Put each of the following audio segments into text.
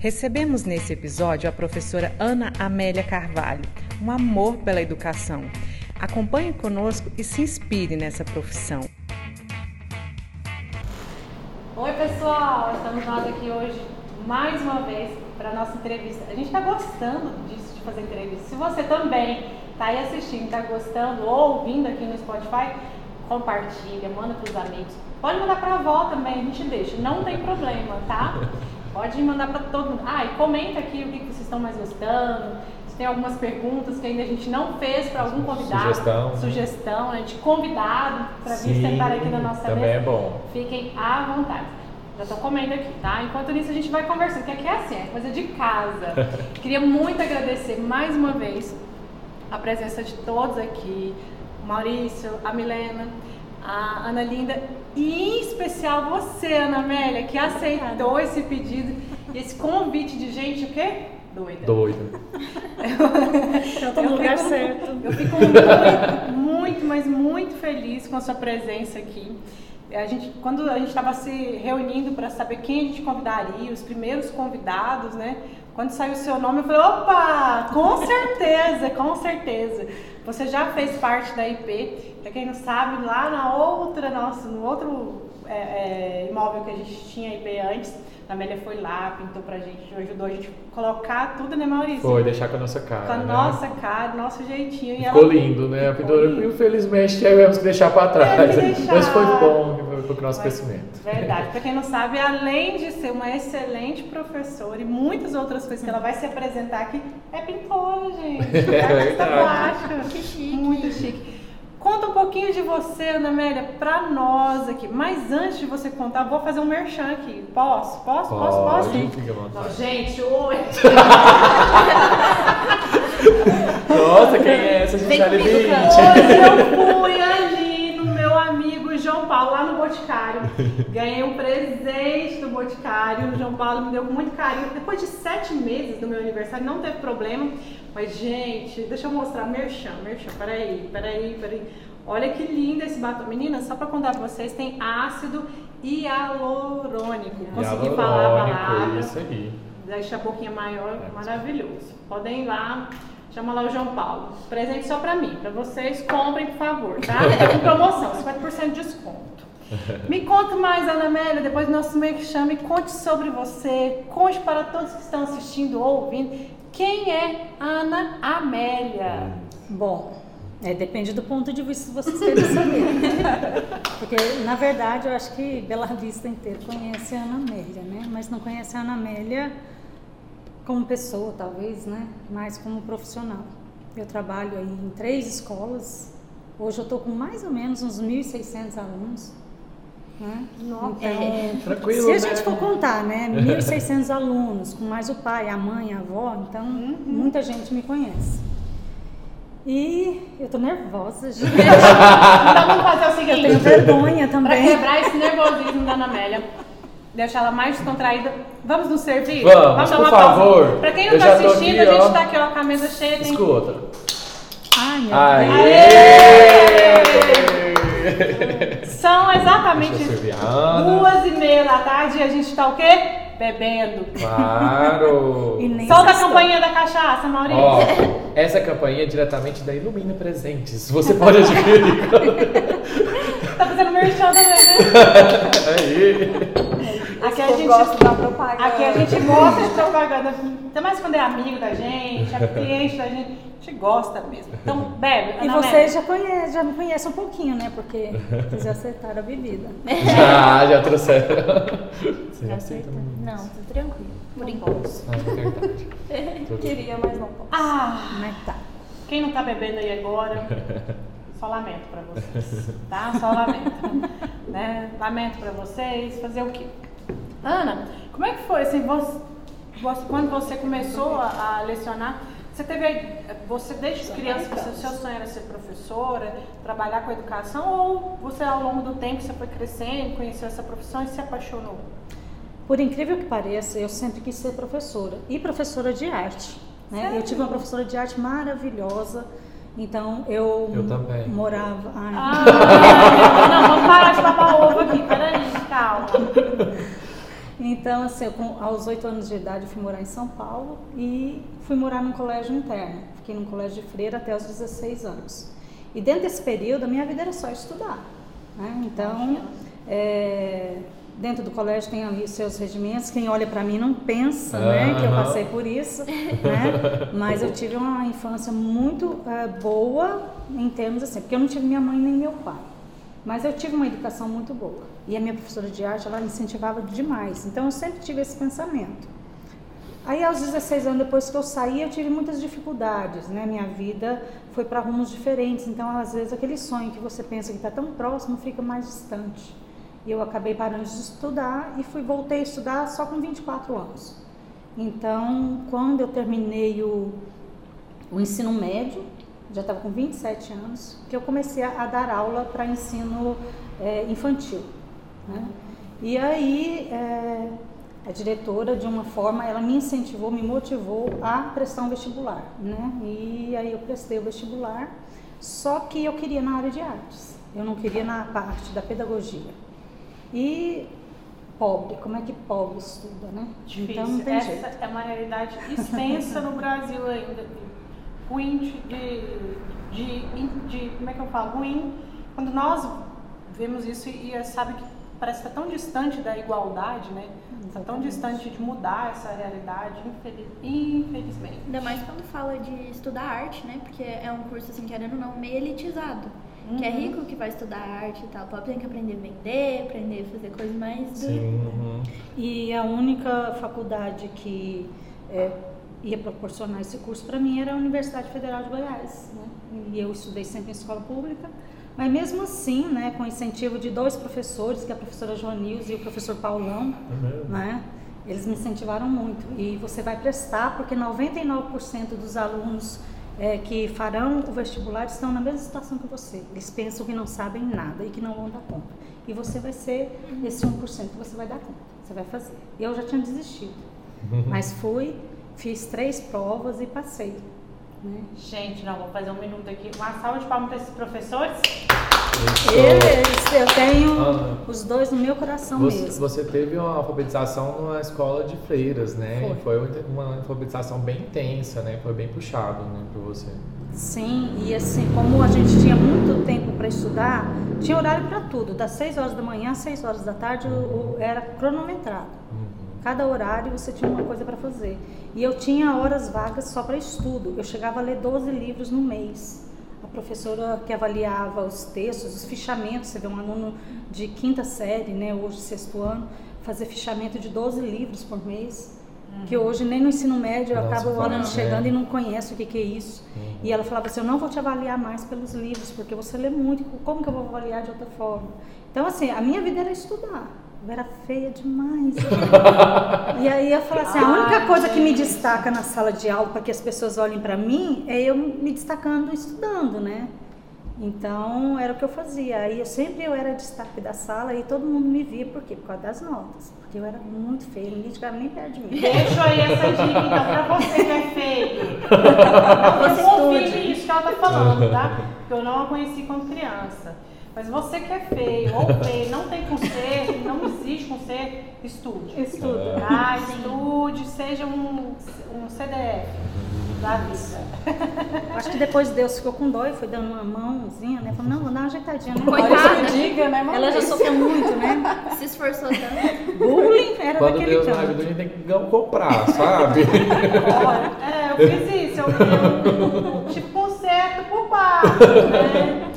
Recebemos nesse episódio a professora Ana Amélia Carvalho, um amor pela educação. Acompanhe conosco e se inspire nessa profissão. Oi, pessoal! Estamos nós aqui hoje mais uma vez para a nossa entrevista. A gente está gostando disso, de fazer entrevista. Se você também está aí assistindo, está gostando ou ouvindo aqui no Spotify, compartilha, manda para os amigos. Pode mandar para a avó também, a gente deixa, não tem problema, tá? Pode mandar para todo mundo. Ah, e comenta aqui o que, que vocês estão mais gostando. Se tem algumas perguntas que ainda a gente não fez para algum convidado. Sugestão. Sugestão, né? De convidado para vir sentar aqui na nossa também mesa. é bom. Fiquem à vontade. Já estou comendo aqui, tá? Enquanto nisso a gente vai conversando, porque aqui é assim, é coisa de casa. Queria muito agradecer mais uma vez a presença de todos aqui, Maurício, a Milena, a Ana Linda e em especial você, Ana Amélia, que aceitou esse pedido e esse convite de gente, o quê? Doida. Doido. Eu tô no lugar fico- certo. Eu fico muito, muito, mas muito feliz com a sua presença aqui. A gente, quando a gente estava se reunindo para saber quem a gente convidaria, os primeiros convidados, né? Quando saiu o seu nome, eu falei, opa, com certeza, com certeza. Você já fez parte da IP. Para quem não sabe, lá na outra, nossa, no outro é, é, imóvel que a gente tinha IP antes, a Amélia foi lá, pintou pra gente, ajudou a gente a colocar tudo, né, Maurício? Foi, deixar com a nossa cara. Com a né? nossa cara, nosso jeitinho. E Ficou ela- lindo, né? A pintura, lindo. infelizmente, tivemos que deixar para trás. Deixar. Mas foi bom, foi pro nosso Mas, crescimento. Verdade. Para quem não sabe, além de ser uma excelente professora e muitas outras coisas que ela vai se apresentar aqui, é pintora, gente. É artista verdade. plástica. Que chique. Muito chique. Conta um pouquinho de você, Ana Amélia, pra nós aqui. Mas antes de você contar, vou fazer um merchan aqui. Posso? Posso? Posso? Posso? Pode, fica à Não, gente, oi! Nossa, quem é essa? A gente. Hoje eu fui João Paulo, lá no Boticário. Ganhei um presente do Boticário. O João Paulo me deu com muito carinho. Depois de sete meses do meu aniversário, não teve problema. Mas, gente, deixa eu mostrar. Merchan, merchan. Peraí, peraí, peraí. Olha que lindo esse batom. Meninas, só pra contar pra vocês, tem ácido hialurônico. Consegui falar a Hialurônico, palavra Isso aí. deixa a boquinha maior, É, maravilhoso. Podem ir lá, chama lá o João Paulo. Presente só pra mim, pra vocês, comprem, por favor, tá? Tá com promoção, 50% de desconto. Me conta mais, Ana Amélia, depois do nosso meio que chame, conte sobre você, conte para todos que estão assistindo ou ouvindo, quem é Ana Amélia? Bom, é, depende do ponto de vista que vocês querem saber. Porque, na verdade, eu acho que Bela Vista inteira conhece a Ana Amélia, né? Mas não conhece a Ana Amélia como pessoa, talvez, né? Mais como profissional. Eu trabalho aí em três escolas. Hoje eu estou com mais ou menos uns 1.600 alunos. Né? Nossa. Então, Tranquilo, se a né? gente for contar, né, 1.600 alunos, com mais o pai, a mãe, a avó, então muita gente me conhece. E eu tô nervosa, gente. Então vamos fazer o seguinte, Eu tenho vergonha pra também. quebrar esse nervosismo da Ana Amélia. Deixar ela mais descontraída. Vamos nos servir? Vamos, dar por uma pausa. favor. Pra quem não Eu tá assistindo, aqui, a gente ó. tá aqui ó, com a mesa cheia. Tem... Escuta. Ai, meu Aê! São exatamente duas e meia da tarde e a gente tá o quê? Bebendo. Claro! Solta a campainha da cachaça, Maurício. Ó, essa campainha é diretamente da Ilumina Presentes. Você pode adquirir. Tá fazendo merchan também, né? Aí. Aqui a gente... gosto da propaganda. Aqui a gente gosta de propaganda, ainda mais quando é amigo da gente, é cliente da gente, a gente gosta mesmo. Então, bebe. E vocês já, conhecem, já me conhecem um pouquinho, né? Porque vocês já acertaram a bebida. Já, já trouxeram. Você Já aceita? Não, tô tranquilo. Por enquanto. Ah, é. Queria, mas não posso. Ah, é que tá? quem não tá bebendo aí agora, só lamento pra vocês, tá? Só lamento. né? Lamento pra vocês, fazer o quê? Ana, como é que foi, assim, você, você- quando você começou a, a lecionar, você teve, a- você desde criança, você, seu sonho era ser professora, trabalhar com educação, ou você ao longo do tempo você foi crescendo, conheceu essa profissão e se apaixonou? Por incrível que pareça, eu sempre quis ser professora e professora de arte. Né? Eu tive uma professora de arte maravilhosa. Então eu, Eu também. morava. Ai, Ah, não, vamos parar de papar ovo aqui, peraí, calma. Então, assim, eu, com, aos oito anos de idade, eu fui morar em São Paulo e fui morar num colégio interno. Fiquei num colégio de freira até os 16 anos. E dentro desse período, a minha vida era só estudar. Né? Então, é, dentro do colégio tem ali os seus regimentos. Quem olha para mim não pensa né, que eu passei por isso. Né? Mas eu tive uma infância muito é, boa em termos assim, porque eu não tive minha mãe nem meu pai. Mas eu tive uma educação muito boa. E a minha professora de arte, ela incentivava demais. Então eu sempre tive esse pensamento. Aí aos 16 anos depois que eu saí, eu tive muitas dificuldades, né? Minha vida foi para rumos diferentes. Então às vezes aquele sonho que você pensa que está tão próximo fica mais distante. E eu acabei parando de estudar e fui voltei a estudar só com 24 anos. Então, quando eu terminei o, o ensino médio, já estava com 27 anos, que eu comecei a, dar aula para ensino é, infantil. Né? E aí, é, a diretora, de uma forma, ela me incentivou, me motivou a prestar um vestibular. Né? E aí eu prestei o vestibular, só que eu queria na área de artes, eu não queria na parte da pedagogia. E pobre, como é que pobre estuda, né? Difícil. Então não tem Essa jeito. é uma realidade extensa no Brasil ainda. Ruim de, de, de, de- Como é que eu falo? Ruim. Quando nós vemos isso e, e sabe que parece que está tão distante da igualdade, né? Está tão distante de mudar essa realidade, infeliz- infelizmente. Ainda mais quando fala de estudar arte, né? Porque é um curso, assim, querendo ou não, meio elitizado. Que é rico que vai estudar arte e tal. Pobre tem que aprender a vender, aprender a fazer coisas mais. Sim. uhum. E a única faculdade que é, ia proporcionar esse curso para mim era a Universidade Federal de Goiás. Né? E eu estudei sempre em escola pública. Mas mesmo assim, né, com incentivo de dois professores, que é a professora Joanils e o professor Paulão, É né? Eles me incentivaram muito. E você vai prestar, porque 99% dos alunos é, que farão o vestibular estão na mesma situação que você. Eles pensam que não sabem nada e que não vão dar conta. E você vai ser esse 1% que você vai dar conta. Você vai fazer. Eu já tinha desistido. Mas fui, fiz três provas e passei. Né? Gente, não, vou fazer um minuto aqui. Uma salva de palmas para esses professores. Eles, eu tenho Ana, os dois no meu coração Você, mesmo. você teve uma alfabetização numa escola de freiras, né? Foi. Foi uma alfabetização bem intensa, né? Foi bem puxado, né, para você. Sim, e assim, como a gente tinha muito tempo para estudar, tinha horário para tudo, das 6 horas da manhã às 6 horas da tarde o- o- era cronometrado. Cada horário você tinha uma coisa para fazer. E eu tinha horas vagas só para estudo. Eu chegava a ler 12 livros no mês. A professora que avaliava os textos, os fichamentos, você vê um aluno de quinta série, né, hoje sexto ano, fazer fichamento de 12 livros por mês. Que hoje nem no ensino médio Nossa, acaba o aluno né? chegando e não conhece o que, que é isso. E ela falava assim, eu não vou te avaliar mais pelos livros, porque você lê muito, como que eu vou avaliar de outra forma? Então, assim, a minha vida era estudar. Eu era feia demais. e aí eu falei assim, a única coisa que me destaca na sala de aula para que as pessoas olhem para mim é eu me destacando estudando, né? Então era o que eu fazia. Aí eu sempre eu era destaque da sala e todo mundo me via por quê? Por causa das notas. Porque eu era muito feia, ninguém chegava nem perto de mim. Deixa aí essa dica então pra você que é feio. Não confirme estude. isso que ela tá falando, tá? Porque eu não a conheci quando criança. Mas você que é feio ou feio, não tem conserto, não existe conserto, estude. Estudo. Ah, estude, seja um, um CDF da vida. Acho que depois Deus ficou com dó e foi dando uma mãozinha, né? Falou, não, vou dar uma ajeitadinha, né? Coitada. diga, né, mamãe? Ela já sofreu muito, né? Se esforçou tanto. Bullying era Quando daquele Deus canto. ajuda, a gente tem que comprar, sabe? Olha, é, eu fiz isso, eu, eu tive conserto por baixo, né?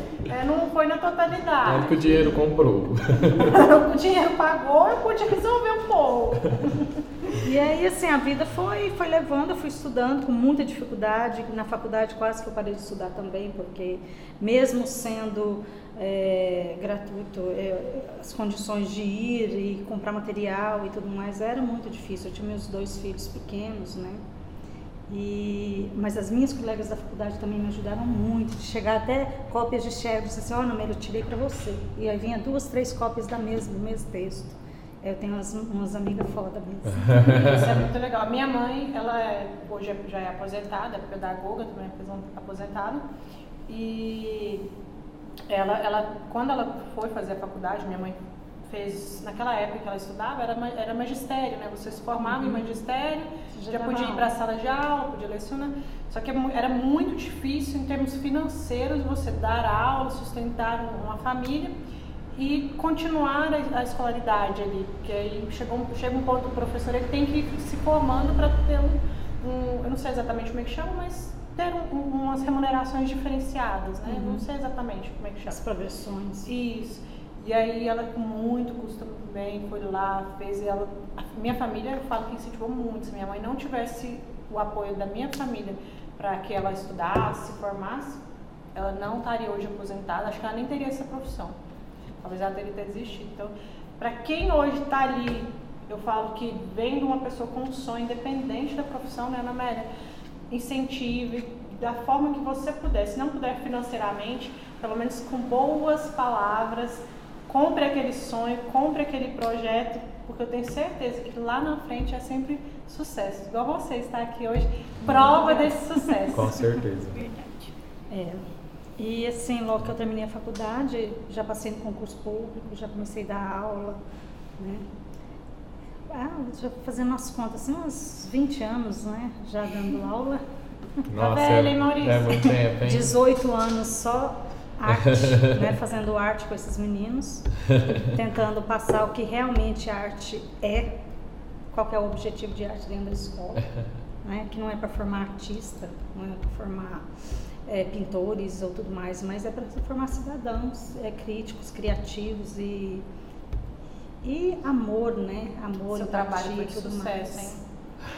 É, não foi na Tanto totalidade. que o dinheiro comprou. O dinheiro pagou, eu pude resolver um pouco. E aí, assim, a vida foi, foi levando, eu fui estudando com muita dificuldade. Na faculdade quase que eu parei de estudar também, porque mesmo sendo é, gratuito, é, as condições de ir e comprar material e tudo mais era muito difícil. Eu tinha meus dois filhos pequenos, né? E, mas as minhas colegas da faculdade também me ajudaram muito, de chegar até cópias de disse assim, olha, Mel, eu tirei para você. E aí vinha duas, três cópias da mesma, do mesmo texto. Eu tenho umas, umas amigas foda mesmo. Isso é muito legal. Minha mãe, ela é, hoje é- já é aposentada, é pedagoga, também é aposentada. E ela, ela, quando ela foi fazer a faculdade, minha mãe fez, naquela época que ela estudava, era, era magistério, né? Você se formava em magistério, Já já podia ir para a sala de aula, podia lecionar. Só que é era muito difícil em termos financeiros você dar aula, sustentar um- uma família e continuar a, a escolaridade ali. Porque aí chegou, um- chega um ponto que o professor ele tem que ir se formando para ter um, um- Eu não sei exatamente como é que chama, mas ter um- um- umas remunerações diferenciadas, né? Não sei exatamente como é que chama. As progressões. Isso. E aí ela com muito custo bem foi lá, fez ela. A minha família, eu falo que incentivou muito. Se minha mãe não tivesse o apoio da minha família para que ela estudasse, se formasse, ela não estaria hoje aposentada. Acho que ela nem teria essa profissão. Talvez ela teria até desistido. Então, para quem hoje está ali, eu falo que vendo uma pessoa com um sonho, independente da profissão, né, Ana Amélia? Incentive da forma que você puder. Se não puder financeiramente, pelo menos com boas palavras, compre aquele sonho, compre aquele projeto, porque eu tenho certeza que lá na frente é sempre sucesso. Igual você está aqui hoje, prova desse sucesso. Com certeza. Verdade. É. E assim, logo que eu terminei a faculdade, já passei no concurso público, já comecei a dar aula, né? Ah, já fazendo as contas, assim, uns 20 anos, né? Já dando aula. Nossa, velha, hein, é, Maurício? é muito tempo, hein? 18 anos só arte, né? Fazendo arte com esses meninos, tentando passar o que realmente arte é, qual que é o objetivo de arte dentro da escola, né? Que não é para formar artista, não é para formar é, pintores ou tudo mais, mas é para formar cidadãos, é, críticos, criativos e e amor, né? Amor, Seu empatia trabalho foi e de tudo sucesso, mais. hein?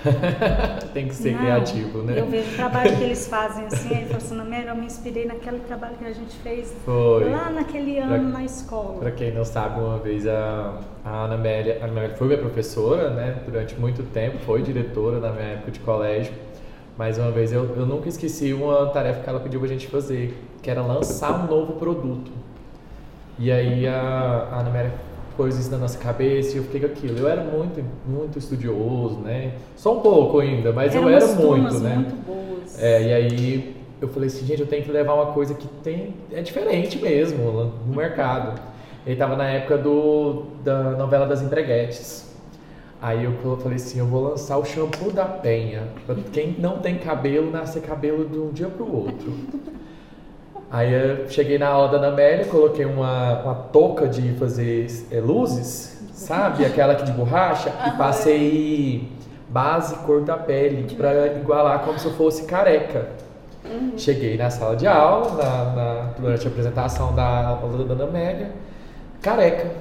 Tem que ser Não, criativo, né? Eu vejo o trabalho que eles fazem assim, aí eu falo assim, eu me inspirei naquele trabalho que a gente fez Foi. lá naquele Pra- ano na escola. Pra quem não sabe, uma vez a, a Ana Amélia, a Ana Amélia foi minha professora, né? Durante muito tempo, foi diretora na minha época de colégio. Mas uma vez eu, eu nunca esqueci uma tarefa que ela pediu pra gente fazer, que era lançar um novo produto. E aí a, a Ana Amélia isso na nossa cabeça e eu fiquei com aquilo. Eu era muito, muito estudioso, né? Só um pouco ainda, mas Eram eu era muito, né? muito boas. É, e aí eu falei assim, gente, eu tenho que levar uma coisa que tem é diferente mesmo no mercado. Ele tava na época do, da novela das empreguetes. Aí eu falei assim, eu vou lançar o shampoo da Penha. Pra quem não tem cabelo, nascer cabelo de um dia pro outro. Aí eu cheguei na aula da Ana Amélia, coloquei uma, uma touca de fazer é, luzes, sabe? Aquela aqui de borracha, e passei base cor da pele pra igualar como se eu fosse careca. Cheguei na sala de aula, na, na- durante a apresentação da aula da Ana Amélia, careca.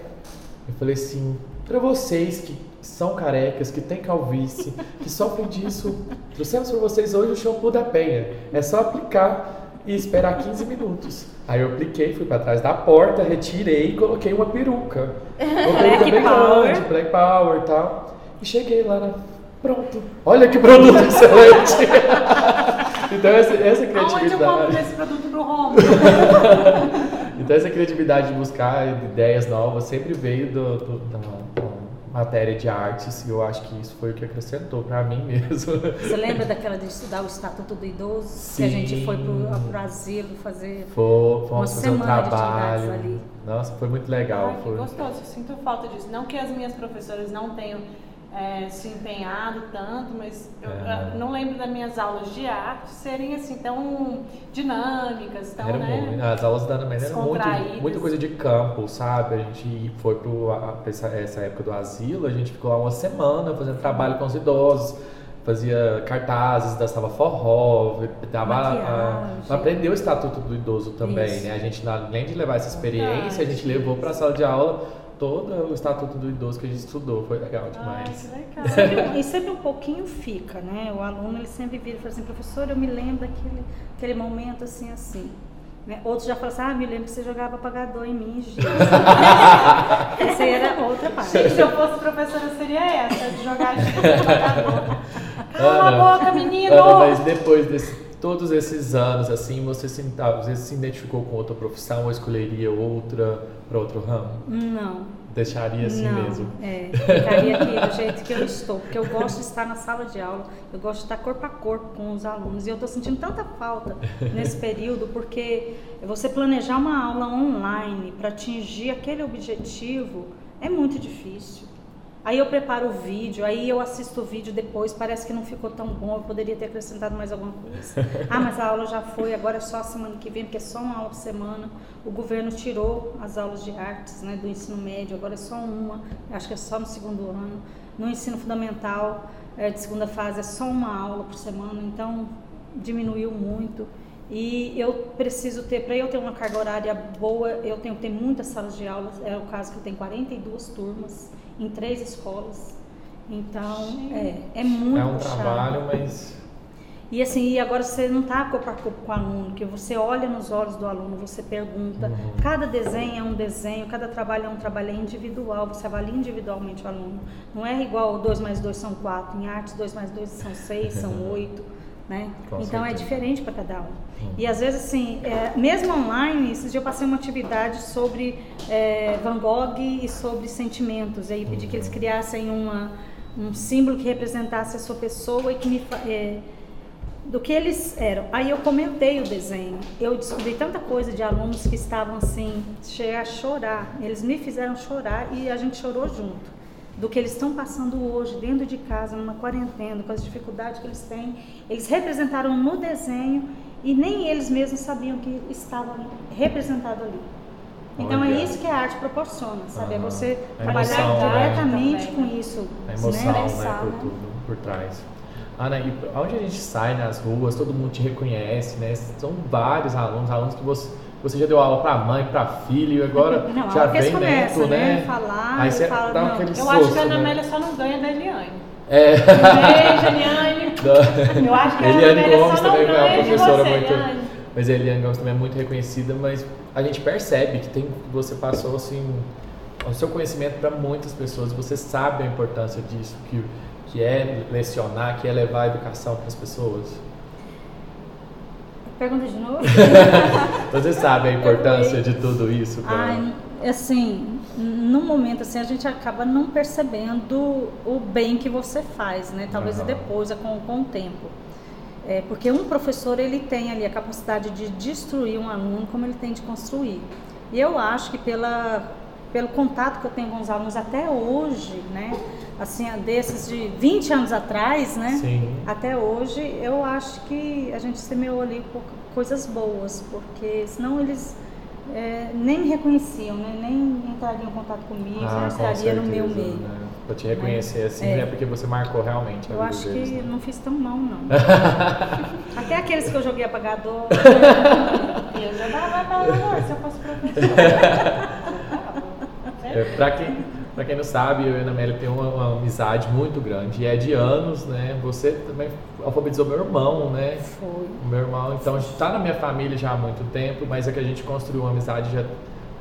Eu falei assim, pra vocês que são carecas, que têm calvície, que sofrem disso, trouxemos pra vocês hoje o shampoo da Penha. É só aplicar e esperar 15 minutos. Aí eu apliquei, fui pra trás da porta, retirei e coloquei uma peruca. Uma peruca bem grande, Black Power e tal. E cheguei lá na... Pronto. Olha que produto excelente. então essa, essa Aonde eu compro criatividade... esse produto pro Romo? Então essa criatividade de buscar ideias novas sempre veio do, do- da matéria de artes e eu acho que isso foi o que acrescentou pra mim mesmo. Você lembra daquela de estudar o Estatuto do Idoso? Que a gente Sim. foi pro, pro asilo fazer. Foi, Uma um semana de trabalho. ali. Nossa, foi muito legal. Ai, que foi. gostoso, eu sinto falta disso. Não que as minhas professoras não tenham é, se empenhado tanto, mas eu É. eu não lembro das minhas aulas de arte serem assim tão dinâmicas, tão, Era né? muito, as aulas da Ana Maria eram muito, muita coisa de campo, sabe? A gente foi para essa, essa época do asilo, a gente ficou lá uma semana fazendo trabalho com os idosos, fazia cartazes, dançava forró, dava, a, aprendeu o estatuto do idoso também, Isso. né? A gente, além de levar essa experiência, a gente levou para a sala de aula todo o estatuto do idoso que a gente estudou, foi legal Ai, demais. que legal. Sempre- e sempre um pouquinho fica, né? O aluno ele sempre vira e fala assim, professor, eu me lembro daquele aquele momento assim, assim. Né? Outros já falam assim, ah, me lembro que você jogava apagador em mim, gente. Essa era outra parte. Se eu fosse professora, seria essa, de jogar jogador. Cala Ana, a boca, menino! Ana, mas depois de todos esses anos, assim, você se, às vezes se identificou com outra profissão ou escolheria outra para outro ramo? Não. Deixaria assim não, mesmo? É, ficaria aqui do jeito que eu estou, porque eu gosto de estar na sala de aula, eu gosto de estar corpo a corpo com os alunos. E eu estou sentindo tanta falta nesse período, porque você planejar uma aula online para atingir aquele objetivo é muito difícil. Aí eu preparo o vídeo, aí eu assisto o vídeo depois, parece que não ficou tão bom, eu poderia ter acrescentado mais alguma coisa. Ah, mas a aula já foi, agora é só a semana que vem, porque é só uma aula por semana. O governo tirou as aulas de artes né, do ensino médio, agora é só uma, acho que é só no segundo ano. No ensino fundamental, é, de segunda fase, é só uma aula por semana, então diminuiu muito. E eu preciso ter, para eu ter uma carga horária boa, eu tenho que ter muitas salas de aula, é o caso que eu tenho 42 turmas em três escolas. Então, é, é muito É um puxado. trabalho, mas. E assim, e agora você não está corpo a corpo com o aluno, que você olha nos olhos do aluno, você pergunta. Uhum. Cada desenho é um desenho, cada trabalho é um trabalho é individual, você avalia individualmente o aluno. Não é igual 2 mais 2 são 4, em artes 2 mais 2 são 6, são 8. Né? Com então é certeza. diferente para cada um. Uhum. E às vezes, assim, é, mesmo online, esses dias eu passei uma atividade sobre é, Van Gogh e sobre sentimentos. E aí pedi que eles Uhum. criassem uma, um símbolo que representasse a sua pessoa e que me, é, do que eles eram. Aí eu comentei o desenho. Eu descobri tanta coisa de alunos que estavam assim, chegar a chorar. Eles me fizeram chorar e a gente chorou junto. Do que eles estão passando hoje, dentro de casa, numa quarentena, com as dificuldades que eles têm. Eles representaram no desenho e nem eles mesmos sabiam que estava representado ali. Então Olha. é isso que a arte proporciona, sabe? É Aham. você A trabalhar emoção, né? diretamente Também, com isso. A emoção, né, Expressar, por né? tudo, por trás. Ana, e onde a gente sai nas ruas, todo mundo te reconhece, né? São vários alunos, alunos que você, você já deu aula para mãe, para filho, agora Não, já eles vem dentro, né, né? falar, Aí você falo, dá não, aquele Eu acho que a Ana né? Amélia só não ganha da Eliane. É. Beijo, Eliane. Eu acho que a Ana Eliane Amélia Gomes só não também é uma ganha professora você, muito. Eliane. Mas a Eliane Gomes também é muito reconhecida, mas a gente percebe que tem, você passou assim o seu conhecimento para muitas pessoas. Você sabe a importância disso, que, que é lecionar, que é levar a educação para as pessoas. Pergunta de novo? Você sabe a importância de tudo isso. Pra... Ai, assim, no momento assim, a gente acaba não percebendo o bem que você faz, né? Talvez Aham. depois, é com, com o tempo. É, porque um professor, ele tem ali a capacidade de destruir um aluno como ele tem de construir. E eu acho que pela, pelo contato que eu tenho com os alunos até hoje, né? Assim, desses de 20 anos atrás, né? Sim. Até hoje, eu acho que a gente semeou ali por coisas boas, porque senão eles é, nem me reconheciam, né? nem entrariam em contato comigo, não Ah, com estaria no meu meio. Né? Pra te reconhecer assim, É. é porque você marcou realmente Eu acho deles, que né? não fiz tão mal, não. Até aqueles que eu joguei apagador. Eu já dava ela, se eu fosse professora. É, pra, quem, pra quem não sabe, eu e a Ana Amélia tem uma, uma amizade muito grande e é de anos, né? Você também alfabetizou meu irmão, né? Foi. O meu irmão, então, está na minha família já há muito tempo, mas é que a gente construiu uma amizade já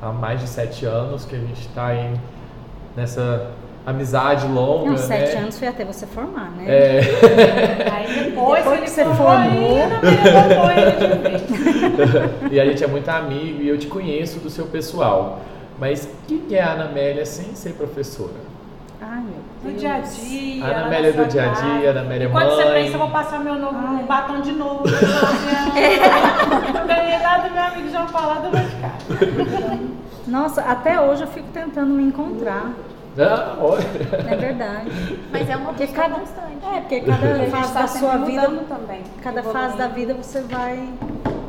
há mais de sete anos, que a gente está aí nessa amizade longa, Não, né? sete anos foi até você formar, né? É, Aí depois, Depois que você formou, formou. aí a e a gente é muito amigo e eu te conheço do seu pessoal. Mas o que que é a Ana Amélia sem ser professora? Ai, meu Deus. dia a dia. A Ana na Amélia sua do dia a dia, a Ana Amélia E Quando você mãe. pensa, eu vou passar meu novo Ai. batom de novo. Eu ganhei lá do meu amigo João Paulo lá do Vaticano. Nossa, até hoje eu fico tentando me encontrar. Ah, olha. É verdade. Mas é uma Porque cada, constante. é, porque cada gente fase tá da sempre sua vida, também. cada fase da vida você vai.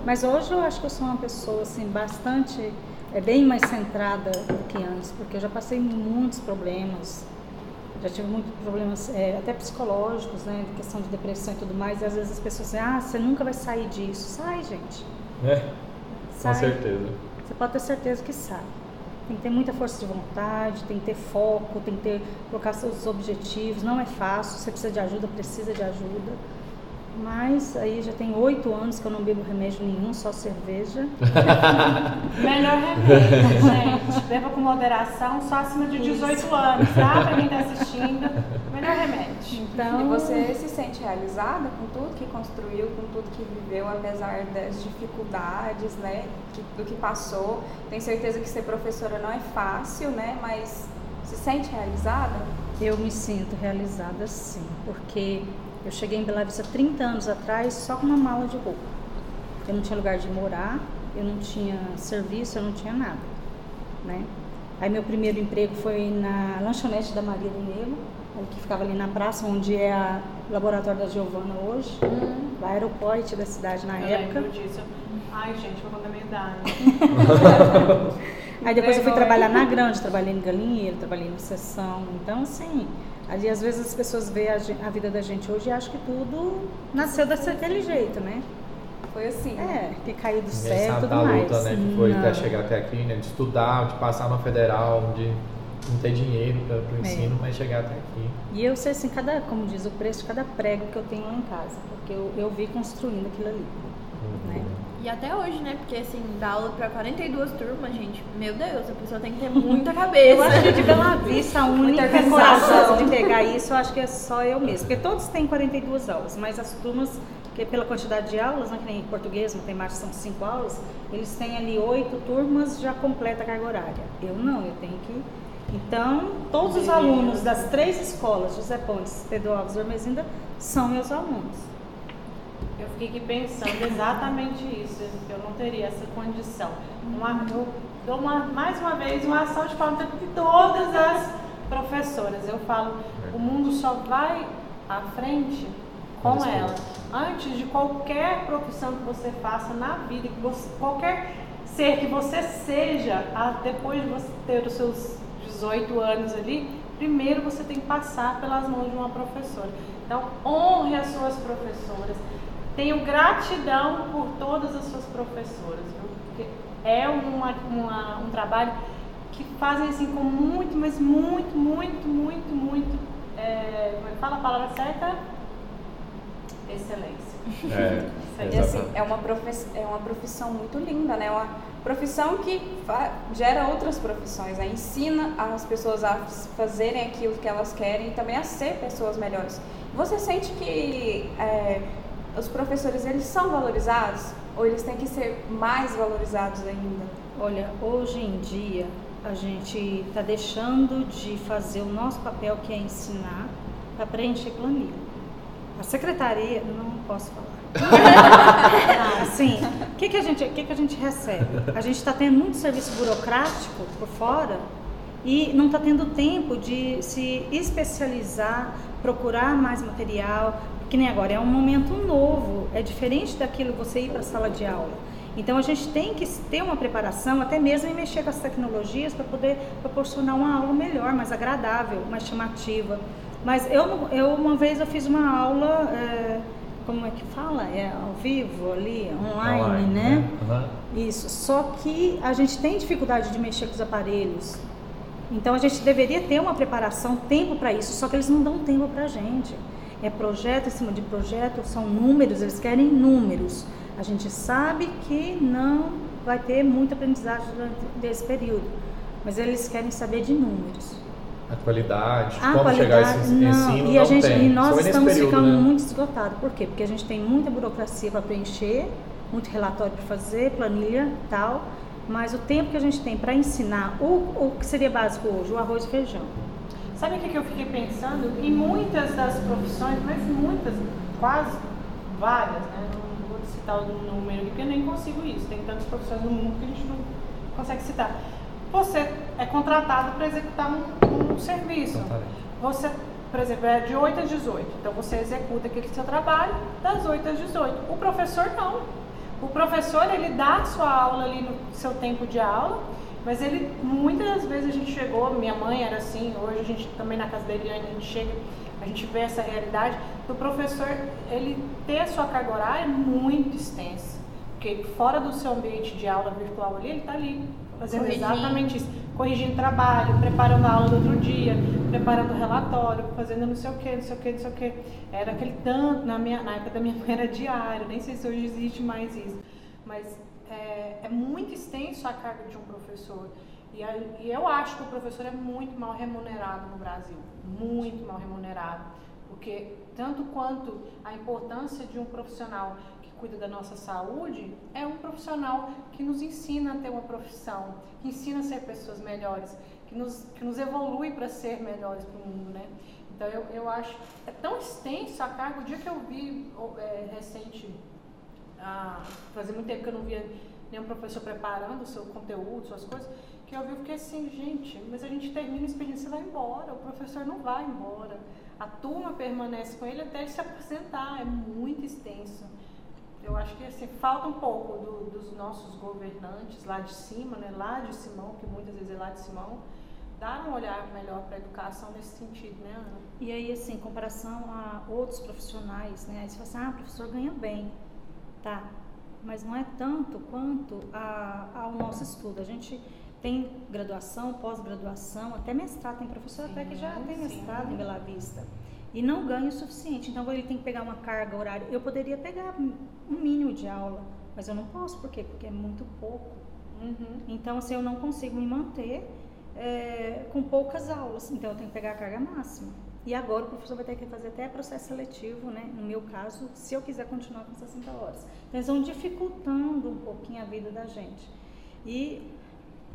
Mas hoje eu acho que eu sou uma pessoa assim bastante, é bem mais centrada do que antes, porque eu já passei muitos problemas, já tive muitos problemas é, até psicológicos, né, de questão de depressão e tudo mais. E às vezes as pessoas dizem, ah, você nunca vai sair disso. Sai, gente. É, Sai. com certeza. Você pode ter certeza que sai. Tem que ter muita força de vontade, tem que ter foco, tem que ter, colocar seus objetivos. Não é fácil, você precisa de ajuda, precisa de ajuda. Mas aí já tem oito anos que eu não bebo remédio nenhum, só cerveja. Melhor remédio, gente. Beba com moderação, só acima de 18 anos, tá? Pra quem tá assistindo. Melhor remédio. Então, E você se sente realizada com tudo que construiu, com tudo que viveu, apesar das dificuldades, né, que- do que passou. Tenho certeza que ser professora não é fácil, né, mas se sente realizada? eu me sinto realizada sim, porque eu cheguei em Bela Vista 30 anos atrás só com uma mala de roupa. Eu não tinha lugar de morar, eu não tinha serviço, eu não tinha nada, né? Aí meu primeiro emprego foi na lanchonete da Maria do Negro, que ficava ali na praça, onde é o laboratório da Giovana hoje, hum. o aeroporto da cidade na eu época. Disso. Ai, gente, vou contar minha idade. Aí depois eu fui trabalhar na grande, trabalhei em galinheiro, trabalhei em sessão. Então, assim, ali às vezes as pessoas veem a, a vida da gente hoje e acham que tudo nasceu daquele jeito, né? Foi assim. É, que caiu do céu e tudo da mais. luta, né? Que foi Não. até chegar até aqui, né? De estudar, de passar na federal, de não ter dinheiro para o ensino, mas chegar até aqui. E eu sei assim, cada, como diz o preço de cada prego que eu tenho lá em casa, porque eu, eu vi construindo aquilo ali. Né? E até hoje, né? Porque assim, dar aula pra 42 turmas, gente, meu Deus, a pessoa tem que ter muita cabeça. Eu acho que de Bela Vista, a única corajosa de pegar isso, eu acho que é só eu mesma. Porque todos têm 42 aulas, mas as turmas, que pela quantidade de aulas, né, que nem em português, matemática são 5 aulas, eles têm ali 8 turmas, já completa a carga horária. Eu não, eu tenho que... Então, todos os alunos das três escolas, José Pontes, Pedro Alves e Ormezinda, são meus alunos. Eu fiquei aqui pensando exatamente isso. Eu não teria essa condição. Uma, eu dou uma, mais uma vez uma ação de palmas de todas as professoras. Eu falo, o mundo só vai à frente com ela. Antes de qualquer profissão que você faça na vida, que você, qualquer ser que você seja, a- depois de você ter os seus 18 anos ali, primeiro você tem que passar pelas mãos de uma professora. Então, honre as suas professoras. Tenho gratidão por todas as suas professoras, viu? Porque é uma, uma- um trabalho que fazem assim com muito, mas muito, muito, muito, muito. É, como é que fala a palavra certa? Excelência. É, E assim, é uma, profissão, é uma profissão muito linda, né? Uma profissão que gera outras profissões, né? ensina as pessoas a fazerem aquilo que elas querem e também a ser pessoas melhores. Você sente que é, os professores eles são valorizados ou eles têm que ser mais valorizados ainda? Olha, hoje em dia a gente está deixando de fazer o nosso papel, que é ensinar, para preencher planilha. A secretaria, não posso falar. Assim, o que, que, a gente, o que, que a gente recebe? A gente está tendo muito serviço burocrático por fora e não está tendo tempo de se especializar, procurar mais material, que nem agora, é um momento novo, é diferente daquilo você ir para a sala de aula. Então a gente tem que ter uma preparação, até mesmo em mexer com as tecnologias para poder proporcionar uma aula melhor, mais agradável, mais chamativa. Mas eu, eu uma vez eu fiz uma aula, é, como é que fala? É ao vivo ali, online, né? Aham. Isso. Só que a gente tem dificuldade de mexer com os aparelhos. Então a gente deveria ter uma preparação, tempo para isso, só que eles não dão tempo para a gente. É projeto em cima de projeto, são números, eles querem números. A gente sabe que não vai ter muita aprendizagem durante esse período, mas eles querem saber de números. A qualidade, A como chegar qualidade, esse não. ensino, e a gente, tem. e nós estamos período, ficando né? muito esgotados. Por quê? Porque a gente tem muita burocracia para preencher, muito relatório para fazer, planilha tal, mas o tempo que a gente tem para ensinar o, o que seria básico hoje, o arroz e feijão. Sabe o que que eu fiquei pensando? Em muitas das profissões, mas muitas, quase várias, né? Não vou citar o número aqui, porque eu nem consigo isso. Tem tantas profissões no mundo que a gente não consegue citar. Você é contratado para executar um, um serviço. Você, por exemplo, é de 8 às 18. Então você executa aquele seu trabalho das 8 às 18. O professor não. O professor, ele dá a sua aula ali no seu tempo de aula, mas ele, muitas vezes a gente chegou, minha mãe era assim, hoje a gente também na casa da Eliane, a gente chega, a gente vê essa realidade do professor, ele ter a sua carga horária muito extensa. Porque fora do seu ambiente de aula virtual ali, ele está ali fazendo Corrigindo. exatamente isso. Corrigindo trabalho, preparando a aula do outro dia, preparando o relatório, fazendo não sei o que, não sei o que, não sei o que. Era aquele tanto, na, minha, na época da minha mãe era diário, nem sei se hoje existe mais isso. Mas é, muito extenso a carga de um professor. E, e eu acho que o professor é muito mal remunerado no Brasil. Muito mal remunerado. Porque tanto quanto a importância de um profissional que cuida da nossa saúde, é um profissional que nos ensina a ter uma profissão, que ensina a ser pessoas melhores, que nos, que nos evolui para ser melhores para o mundo, né? Então eu, eu acho é tão extenso a carga. O dia que eu vi é, recente, ah, fazia muito tempo que eu não via nenhum professor preparando o seu conteúdo, suas coisas, que eu vi, fiquei assim, gente, mas a gente termina o expediente, você vai embora, o professor não vai embora. A turma permanece com ele até ele se apresentar, é muito extenso. Eu acho que assim, falta um pouco do, dos nossos governantes lá de cima, né, lá de Simão, que muitas vezes é lá de Simão, dar um olhar melhor para a educação nesse sentido, né, Ana? E aí, assim, em comparação a outros profissionais, né? Aí você fala assim, ah, o professor ganha bem, tá? Mas não é tanto quanto a, ao nosso estudo. A gente tem graduação, pós-graduação, até mestrado, tem professor sim, até que já tem mestrado sim. em Bela Vista. E não ganha o suficiente. Então ele tem que pegar uma carga horária. Eu poderia pegar um mínimo de aula, mas eu não posso, por quê? Porque é muito pouco. Uhum. Então, assim, eu não consigo me manter é, com poucas aulas. Então eu tenho que pegar a carga máxima. E agora o professor vai ter que fazer até processo seletivo, né? No meu caso, se eu quiser continuar com 60 horas. Então eles vão dificultando um pouquinho a vida da gente. E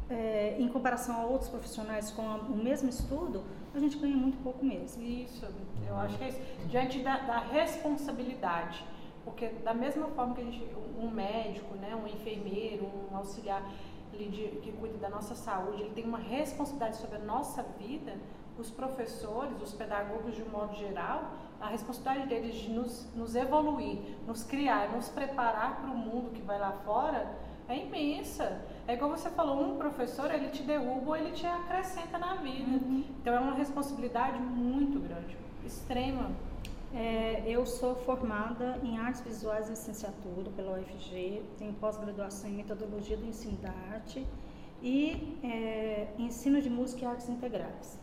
é, em comparação a outros profissionais com o mesmo estudo, a gente ganha muito pouco mesmo. Isso, eu acho que é isso. Diante da, da responsabilidade. Porque da mesma forma que a gente, um médico, né, um enfermeiro, um auxiliar de, que cuida da nossa saúde, ele tem uma responsabilidade sobre a nossa vida, os professores, os pedagogos de um modo geral, a responsabilidade deles de nos, nos evoluir, nos criar, nos preparar para o mundo que vai lá fora é imensa. É igual você falou, um professor ele te derruba ou ele te acrescenta na vida. Uhum. Então é uma responsabilidade muito grande, extrema. É, eu sou formada em artes visuais e licenciatura pela UFG, tenho pós-graduação em metodologia do ensino da arte e é, ensino de música e artes integrais.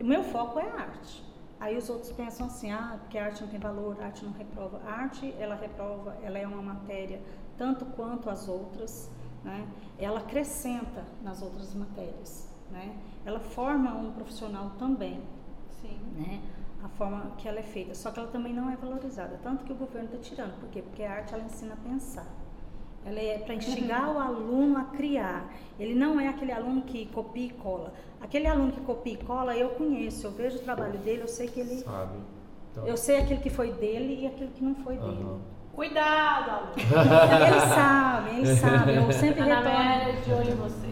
O meu foco é a arte. Aí os outros pensam assim, ah, porque a arte não tem valor, a arte não reprova. A arte, ela reprova, ela é uma matéria tanto quanto as outras, né? Ela acrescenta nas outras matérias, né? Ela forma um profissional também, Sim. né? A forma que ela é feita, só que ela também não é valorizada, tanto que o governo está tirando, por quê? Porque a arte ela ensina a pensar. Ela é para instigar o aluno a criar. Ele não é aquele aluno que copia e cola. Aquele aluno que copia e cola, eu conheço, eu vejo o trabalho dele, eu sei que ele. Sabe. Então... Eu sei aquilo que foi dele e aquilo que não foi uhum. dele. Cuidado, aluno. eles sabem, eles sabem. Eu sempre retorno. de olho em vocês.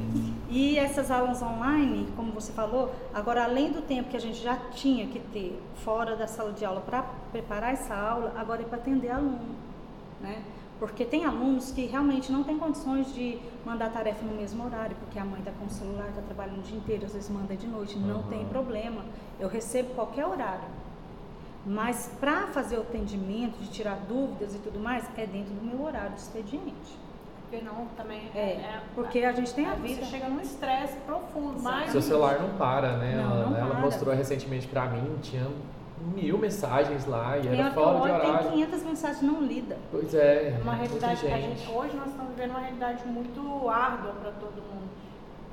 E essas aulas online, como você falou, agora além do tempo que a gente já tinha que ter fora da sala de aula para preparar essa aula, agora é para atender aluno, né? Porque tem alunos que realmente não têm condições de mandar tarefa no mesmo horário, porque a mãe está com o celular, está trabalhando o dia inteiro, às vezes manda de noite, não uhum. tem problema. Eu recebo qualquer horário. Mas para fazer o atendimento, de tirar dúvidas e tudo mais, é dentro do meu horário de expediente. Porque não também é, é, porque a gente tem a vida. Você chega num estresse profundo, mas seu celular não para, né? Não, ela, não ela mostrou recentemente para mim, tinha mil mensagens lá e era fora de horário. Tem 500 mensagens não lidas. Pois é. É uma realidade que a gente, hoje nós estamos vivendo uma realidade muito árdua para todo mundo.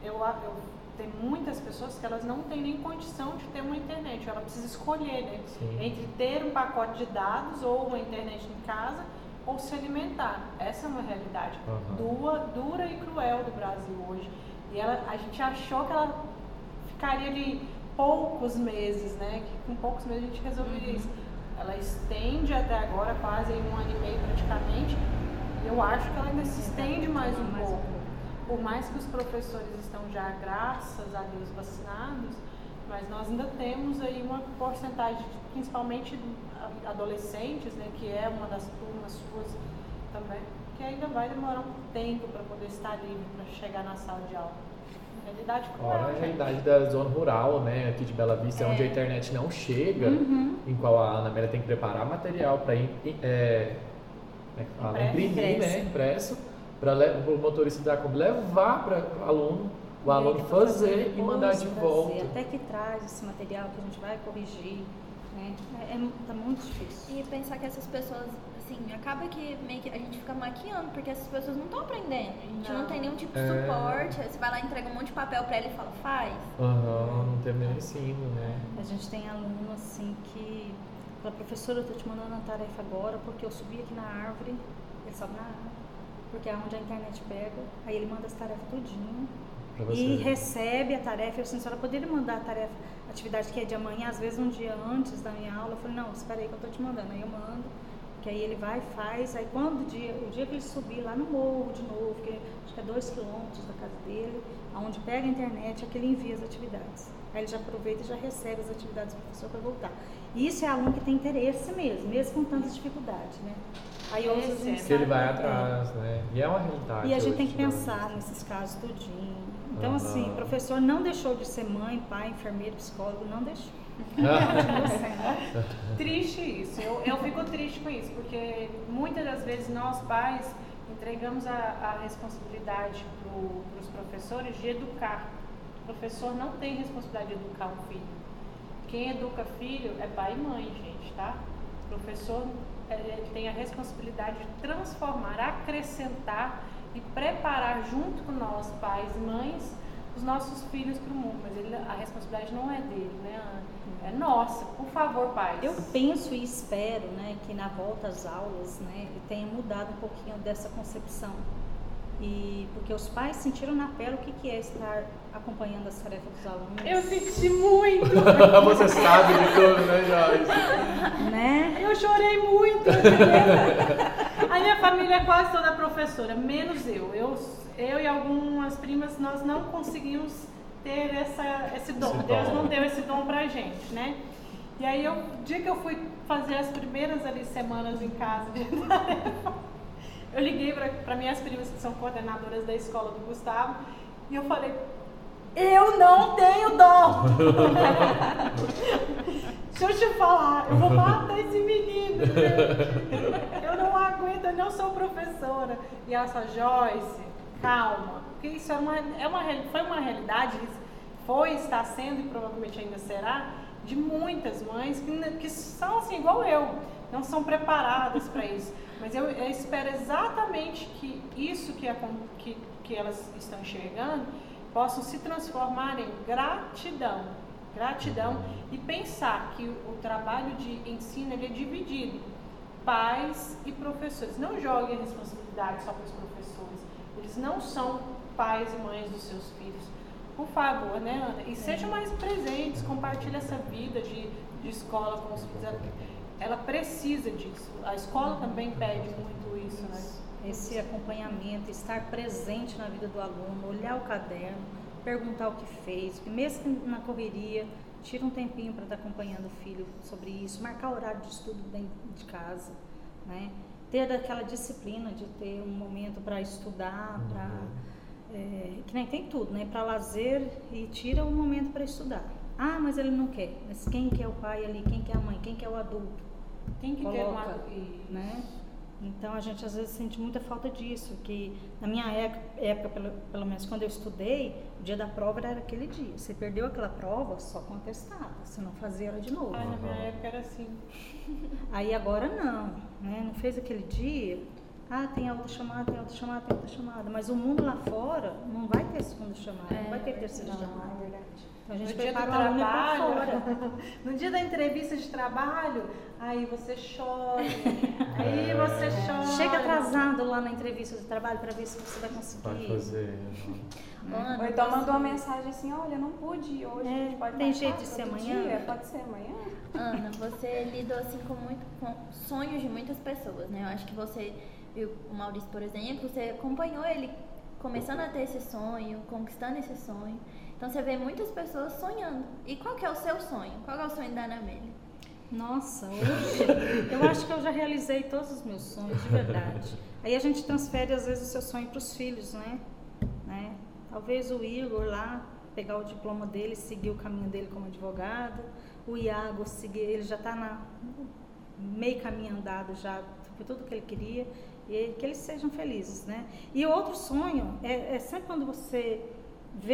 Eu, eu tem muitas pessoas que elas não têm nem condição de ter uma internet. Ela precisa escolher, né? Sim. Entre ter um pacote de dados ou uma internet em casa ou se alimentar. Essa é uma realidade uhum. dura, dura e cruel do Brasil hoje. E ela, a gente achou que ela ficaria ali poucos meses, né? Que com poucos meses a gente resolveria uhum. isso. Ela estende até agora quase um ano e meio praticamente. E eu acho que ela ainda se estende mais um pouco. Por mais que os professores estão já, graças a Deus, vacinados, mas nós ainda temos aí uma porcentagem, principalmente adolescentes, né, que é uma das turmas suas também, que ainda vai demorar um tempo para poder estar livre, para chegar na sala de aula. Realidade Fora a realidade da zona rural, né, aqui de Bela Vista, é. onde a é. internet não chega, uhum. em qual a Ana Amélia tem que preparar material para é, é, imprimir, né, impresso, para o motorista da Kombi levar para o aluno, o aluno fazer e mandar de volta. Até que traz esse material que a gente vai corrigir. Né? É, é, tá muito difícil. E pensar que essas pessoas assim, acaba que meio que a gente fica maquiando, porque essas pessoas não estão aprendendo. A gente não. não, tem nenhum tipo de é... suporte. Você vai lá, entrega um monte de papel pra ele e fala, faz. Aham, uhum, não tem nem ensino, né? A gente tem aluno assim que. Fala, professora, eu tô te mandando a tarefa agora porque eu subi aqui na árvore, ele sobe na árvore, porque é onde a internet pega, aí ele manda as tarefas tudinho. E recebe a tarefa, eu assim, a senhora poderia mandar a tarefa, a atividade que é de amanhã, às vezes um dia antes da minha aula, eu falei, não, espera aí que eu tô te mandando, aí eu mando Porque aí ele vai, faz, aí quando o dia, o dia que ele subir lá no morro de novo, que acho que é dois quilômetros da casa dele, aonde pega a internet, é que ele envia as atividades. Aí ele já aproveita e já recebe as atividades do professor para voltar. E isso é aluno que tem interesse mesmo, mesmo com tantas dificuldades, né? Aí a gente Que ele vai é. atrás, né? E é uma realidade. E a gente hoje, tem que né? pensar nesses casos tudinho. Então, Aham. assim, o professor não deixou de ser mãe, pai, enfermeiro, psicólogo, não deixou. Triste isso, eu, eu fico triste com isso, porque muitas das vezes nós pais entregamos a, a responsabilidade para os professores de educar. O professor não tem responsabilidade de educar um filho. Quem educa filho é pai e mãe, gente, tá? O professor ele tem a responsabilidade de transformar, acrescentar e preparar junto com nós, pais e mães, os nossos filhos para o mundo. Mas ele- a responsabilidade não é dele, né? Ana? É nossa. Por favor, pais. Eu penso e espero né, que na volta às aulas né, tenha mudado um pouquinho dessa concepção. E porque os pais sentiram na pele o que, que é estar acompanhando as tarefas dos alunos. Eu senti muito. Você sabe de tudo, né, Joyce? Né? Eu chorei muito. A minha família é quase toda professora, menos eu. Eu, eu e algumas primas, nós não conseguimos ter essa, esse dom. Esse Deus dom. não deu esse dom pra gente, né? E aí, eu, o dia que eu fui fazer as primeiras ali semanas em casa, de tarefa, eu liguei para minhas primas que são coordenadoras da escola do Gustavo e eu falei: Eu não tenho dom! Deixa eu te falar, eu vou matar esse menino. Eu não aguento, eu não sou professora. E ela falou, Joyce, calma. Porque isso é uma, é uma, foi uma realidade, foi, está sendo e provavelmente ainda será, de muitas mães que, que são assim, igual eu, não são preparadas para isso. Mas eu, eu espero exatamente que isso que, acon- que, que elas estão enxergando possam se transformar em gratidão. Gratidão e pensar que o, o trabalho de ensino é dividido. Pais e professores. Não joguem a responsabilidade só para os professores. Não são pais e mães dos seus filhos. Por favor, né, Ana? E sejam mais presentes, compartilhe essa vida de, de escola com os filhos. Ela, precisa disso. A escola também pede muito isso, né? Esse acompanhamento, estar presente na vida do aluno, olhar o caderno, perguntar o que fez, mesmo na correria, tira um tempinho para estar acompanhando o filho sobre isso, marcar horário de estudo dentro de casa, né? Ter aquela disciplina de ter um momento para estudar, para é, que nem tem tudo, né? Para lazer e tira um momento para estudar. Ah, mas ele não quer. Mas quem que é o pai ali? Quem que é a mãe? Quem que é o adulto? Tem que ter uma. Coloca, né? Então a gente às vezes sente muita falta disso, que na minha época, pelo, pelo menos quando eu estudei, o dia da prova era aquele dia. Você perdeu aquela prova só com atestado, você não fazia ela de novo. Ah, na minha época era assim. Aí agora não, né? Não fez aquele dia, ah, tem outra chamada, tem outra chamada, tem outra chamada. Mas o mundo lá fora não vai ter segunda chamada, não vai ter terceira Não, chamada. é verdade. Então a gente no dia do prepara o aluno para fora. trabalho, no dia da entrevista de trabalho, aí você chora, aí você chora. Chega atrasado lá na entrevista de trabalho para ver se você vai conseguir. Pode fazer. Ou então mandou uma mensagem assim, olha, não pude ir hoje, É, pode tem jeito de ser amanhã? dia? Pode ser amanhã? Ana, você lidou assim com, muito, com sonhos de muitas pessoas, né? Eu acho que você viu o Maurício, por exemplo, você acompanhou ele começando a ter esse sonho, conquistando esse sonho. Então você vê muitas pessoas sonhando. E qual que é o seu sonho? Qual é o sonho da Ana Amélia? Nossa, hoje eu acho que eu já realizei todos os meus sonhos, de verdade. Aí a gente transfere às vezes o seu sonho para os filhos, né? né? Talvez o Igor lá pegar o diploma dele, seguir o caminho dele como advogado, o Iago seguir, ele já está na meio caminho andado já por tudo que ele queria e que eles sejam felizes, né? E outro sonho é, é sempre quando você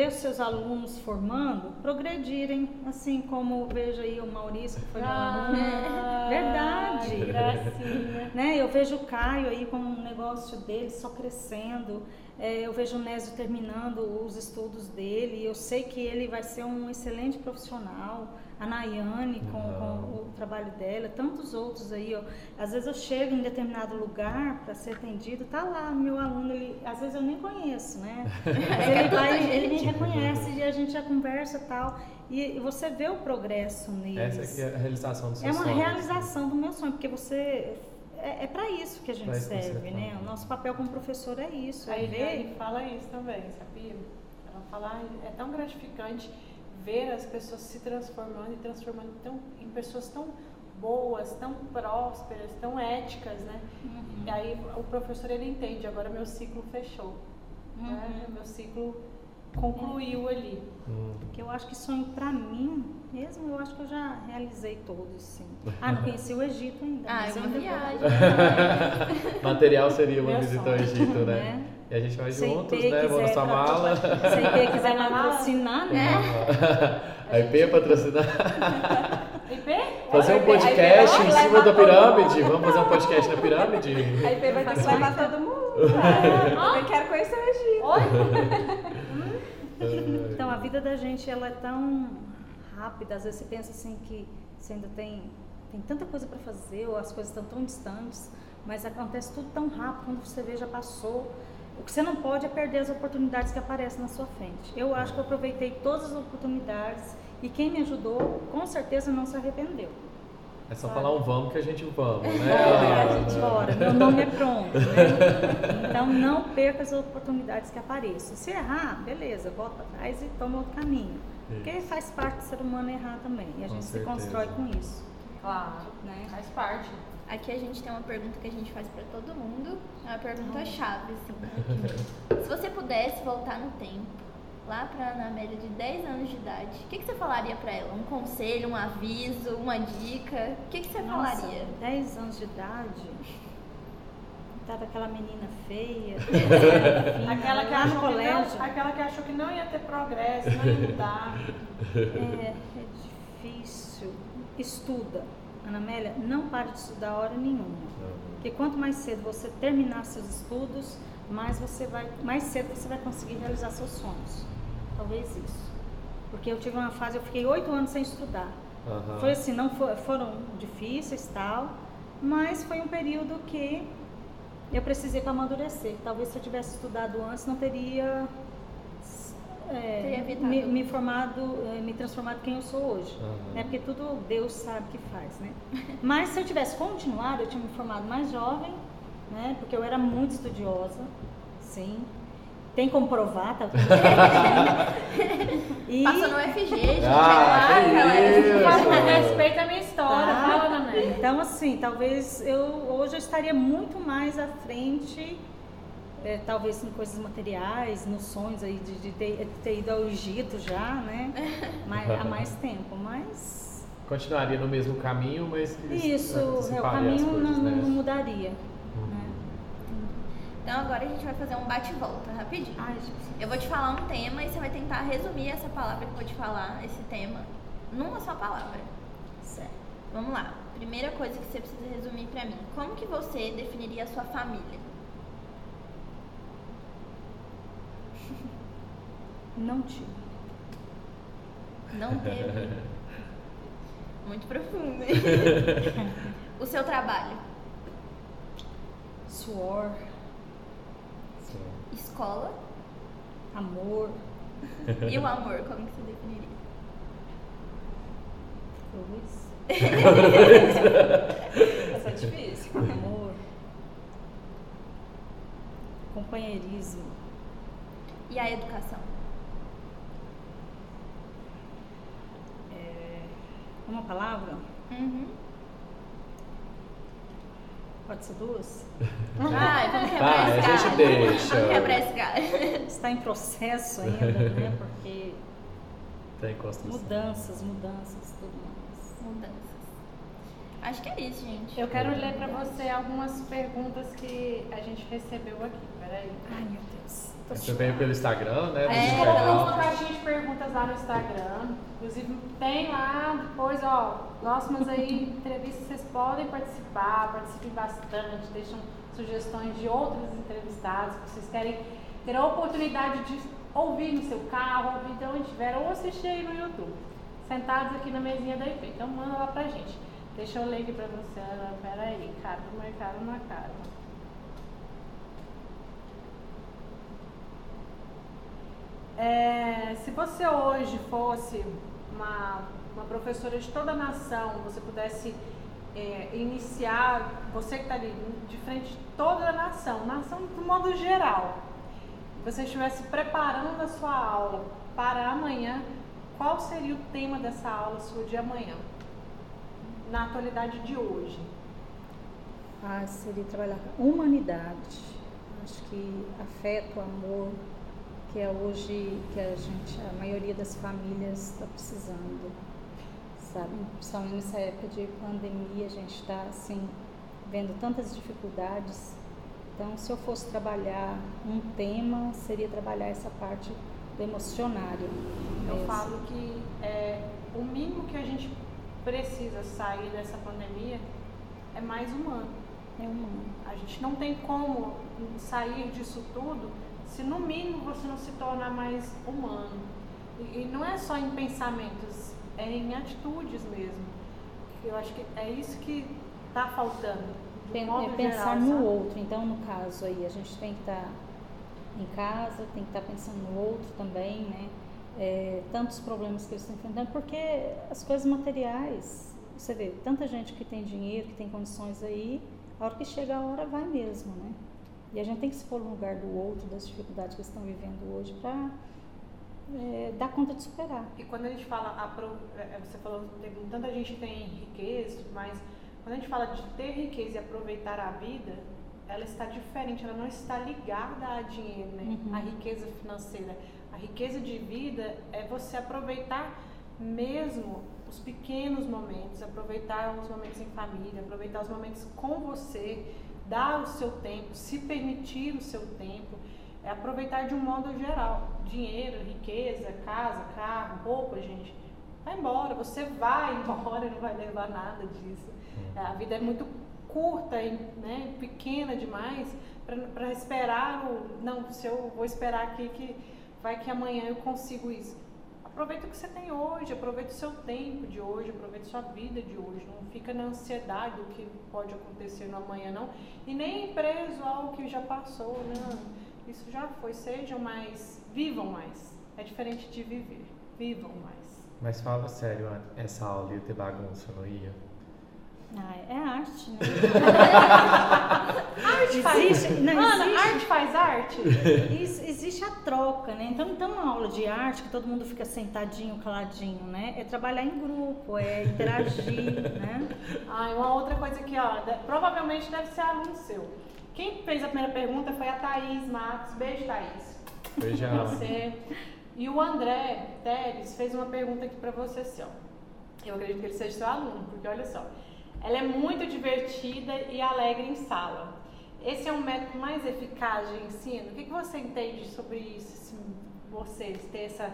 os seus alunos formando, progredirem, assim como vejo aí o Maurício, que foi meu aluno. Ah, Verdade. gracinha. Né? Eu vejo o Caio aí com um negócio dele só crescendo. É, eu vejo o Nésio terminando os estudos dele. Eu sei que ele vai ser um excelente profissional. A Nayane com, com o trabalho dela, tantos outros aí. Ó. Às vezes eu chego em determinado lugar para ser atendido, tá lá meu aluno, ele, às vezes eu nem conheço, né? Ele vai, ele me reconhece e a gente já conversa e tal. E, você vê o progresso neles. Essa aqui é a realização do seu É uma sonho. realização do meu sonho, porque você é, é para isso que a gente serve, né? O nosso papel como professor é isso, A é fala isso também, sabia? Ela fala, "Ai, é tão gratificante ver as pessoas se transformando e transformando tão, em pessoas tão boas, tão prósperas, tão éticas, né? E aí o professor ele entende, agora meu ciclo fechou, né? Meu ciclo concluiu ali. Hum. Porque eu acho que sonho pra mim, mesmo, eu acho que eu já realizei todos, sim. Ah, não conheci o Egito ainda. Ah, mas é uma ainda viagem. Material seria uma Meu visita ao sonho. Egito, né? Né? E a gente vai juntos, né? Sua patro- mala. Se a IP quiser patrocinar, né? A IP é patrocinar. IP? Fazer um podcast em cima da pirâmide. Vamos fazer um podcast na pirâmide? A IP vai ter que levar todo mundo. né? Eu quero conhecer o Egito. Então a vida da gente ela é tão rápida, às vezes você pensa assim que você ainda tem, tem tanta coisa para fazer, ou as coisas estão tão distantes, mas acontece tudo tão rápido, quando você vê já passou. O que você não pode é perder as oportunidades que aparecem na sua frente. Eu acho que eu aproveitei todas as oportunidades e quem me ajudou, com certeza não se arrependeu. É só falar um vamos que a gente vamos, né? Bora, a gente bora, meu nome é pronto. Né? Então não perca as oportunidades que apareçam. Se errar, beleza, volta para trás e toma outro caminho. Porque faz parte do ser humano errar também. E a Com gente se certeza. constrói com isso. Claro, Né? faz parte. Aqui a gente tem uma pergunta que a gente faz pra todo mundo. É uma pergunta chave, assim. Se você pudesse voltar no tempo, lá pra Ana Amélia de 10 anos de idade, o que, que você falaria pra ela? Um conselho, um aviso, uma dica? O que, que você Nossa, falaria? 10 anos de idade, tava aquela menina feia, fina, Aquela que, achou que colégio. não, aquela que achou que não ia ter progresso, não ia mudar. É, é difícil. Estuda. Ana Amélia, não pare de estudar hora nenhuma. Porque quanto mais cedo você terminar seus estudos, mais você vai, mais cedo você vai conseguir realizar seus sonhos. Talvez isso. Porque eu tive uma fase, eu fiquei oito anos sem estudar. Aham. Foi assim, não fo- foram difíceis tal, mas foi um período que eu precisei para amadurecer. Talvez se eu tivesse estudado antes, não teria é, Teria me, me formado, é, me transformado quem eu sou hoje. Aham. Né? Porque tudo Deus sabe que faz, né? Mas se eu tivesse continuado, eu tinha me formado mais jovem, né? Porque eu era muito estudiosa, sim. Tem como provar, tá tudo bem. E Passa no FG, gente. Ah, é! Respeita a minha história, Tá. fala, Ana. Então, assim, talvez eu hoje eu estaria muito mais à frente, é, talvez em coisas materiais, nos sonhos aí de, de ter, ter ido ao Egito já, né? Mas, há mais tempo, mas Continuaria no mesmo caminho, mas que isso, é, o caminho coisas, não, né? não mudaria. Então agora a gente vai fazer um bate-volta rapidinho. Ai, gente, Eu vou te falar um tema e você vai tentar resumir essa palavra que eu vou te falar, esse tema, numa só palavra. certo. Vamos lá. Primeira coisa que você precisa resumir pra mim. Como que você definiria a sua família? Não tive. Não teve. Muito profundo. hein? o seu trabalho? Suor. Escola? amor, E o amor, como que você definiria? cruz, Essa é difícil. amor, companheirismo, E a educação? é, uma palavra? Uhum. Pode ser duas? Ai, vamos quebrar Vai, esse a gente galho. deixa. Vamos quebrar esse galho. Está em processo ainda, né? Porque Tem construção. mudanças, mudanças, tudo mais. Mudanças. Acho que é isso, gente. Eu quero ler pra você algumas perguntas que a gente recebeu aqui. Peraí. Ai, meu Deus. Você veio pelo Instagram, né? É, do colocou uma caixinha de perguntas lá no Instagram. Inclusive, tem lá depois, ó, próximas aí entrevistas, vocês podem participar, participem bastante, deixam sugestões de outros entrevistados que vocês querem ter a oportunidade de ouvir no seu carro, ouvir de onde estiver, ou assistir aí no YouTube, sentados aqui na mesinha da IP. Então manda lá pra gente. Deixa eu ler aqui pra você, Ana. Pera aí, cara, marcado na cara. É, se você hoje fosse uma, uma professora de toda a nação, você pudesse é, iniciar, você que está ali de frente de toda a nação, nação do modo geral, você estivesse preparando a sua aula para amanhã, qual seria o tema dessa aula sua de amanhã? Na atualidade de hoje. Ah, seria trabalhar humanidade. Acho que afeto, amor, que é hoje que a gente, a maioria das famílias está precisando, sabe? Principalmente nessa época de pandemia, a gente está assim vendo tantas dificuldades. Então, se eu fosse trabalhar um tema, seria trabalhar essa parte do emocionário. Eu mesmo. falo que é, o mínimo que a gente precisa sair dessa pandemia é mais humano. É humano. A gente não tem como sair disso tudo se no mínimo você não se tornar mais humano. E, e não é só em pensamentos, é em atitudes mesmo. Eu acho que é isso que está faltando. Pen, é pensar geral, no sabe? outro. Então, no caso aí, a gente tem que estar tá em casa, tem que estar tá pensando no outro também, né? É, tantos problemas que eles estão enfrentando, porque as coisas materiais, você vê, tanta gente que tem dinheiro, que tem condições aí, a hora que chega a hora vai mesmo, né? E a gente tem que se pôr no lugar do outro, das dificuldades que estão vivendo hoje, para é, dar conta de superar. E quando a gente fala, é, você falou, tem, tanta gente tem riqueza, mas quando a gente fala de ter riqueza e aproveitar a vida, ela está diferente, ela não está ligada a dinheiro, né? Uhum. A riqueza financeira. A riqueza de vida é você aproveitar mesmo os pequenos momentos, aproveitar os momentos em família, aproveitar os momentos com você, dar o seu tempo, se permitir o seu tempo, é aproveitar de um modo geral. Dinheiro, riqueza, casa, carro, roupa, gente. Vai embora, você vai embora, não vai levar nada disso. É, a vida é muito curta, né, pequena demais para esperar o. Não, se eu vou esperar aqui que vai que amanhã eu consigo isso. Aproveita o que você tem hoje, aproveita o seu tempo de hoje, aproveita a sua vida de hoje. Não fica na ansiedade do que pode acontecer no amanhã, não. E nem preso ao que já passou, não. Isso já foi. Sejam mais, vivam mais. É diferente de viver. Vivam mais. Mas fala sério, essa aula ia ter bagunça, não ia? Ah, é arte, né? arte faz existe, não, Ana, existe, arte faz arte? Isso, existe a troca, né? Então, então, uma aula de arte que todo mundo fica sentadinho, caladinho, né? É trabalhar em grupo, é interagir, né? Ah, e uma outra coisa aqui, ó, provavelmente deve ser aluno seu. Quem fez a primeira pergunta foi a Thaís Matos. Beijo, Thaís. Beijão. Você. E o André Teres fez uma pergunta aqui para você, assim, ó. Eu acredito que ele seja seu aluno, porque olha só. Ela é muito divertida e alegre em sala. Esse é um método mais eficaz de ensino? O que, você entende sobre isso? Assim, vocês ter essa,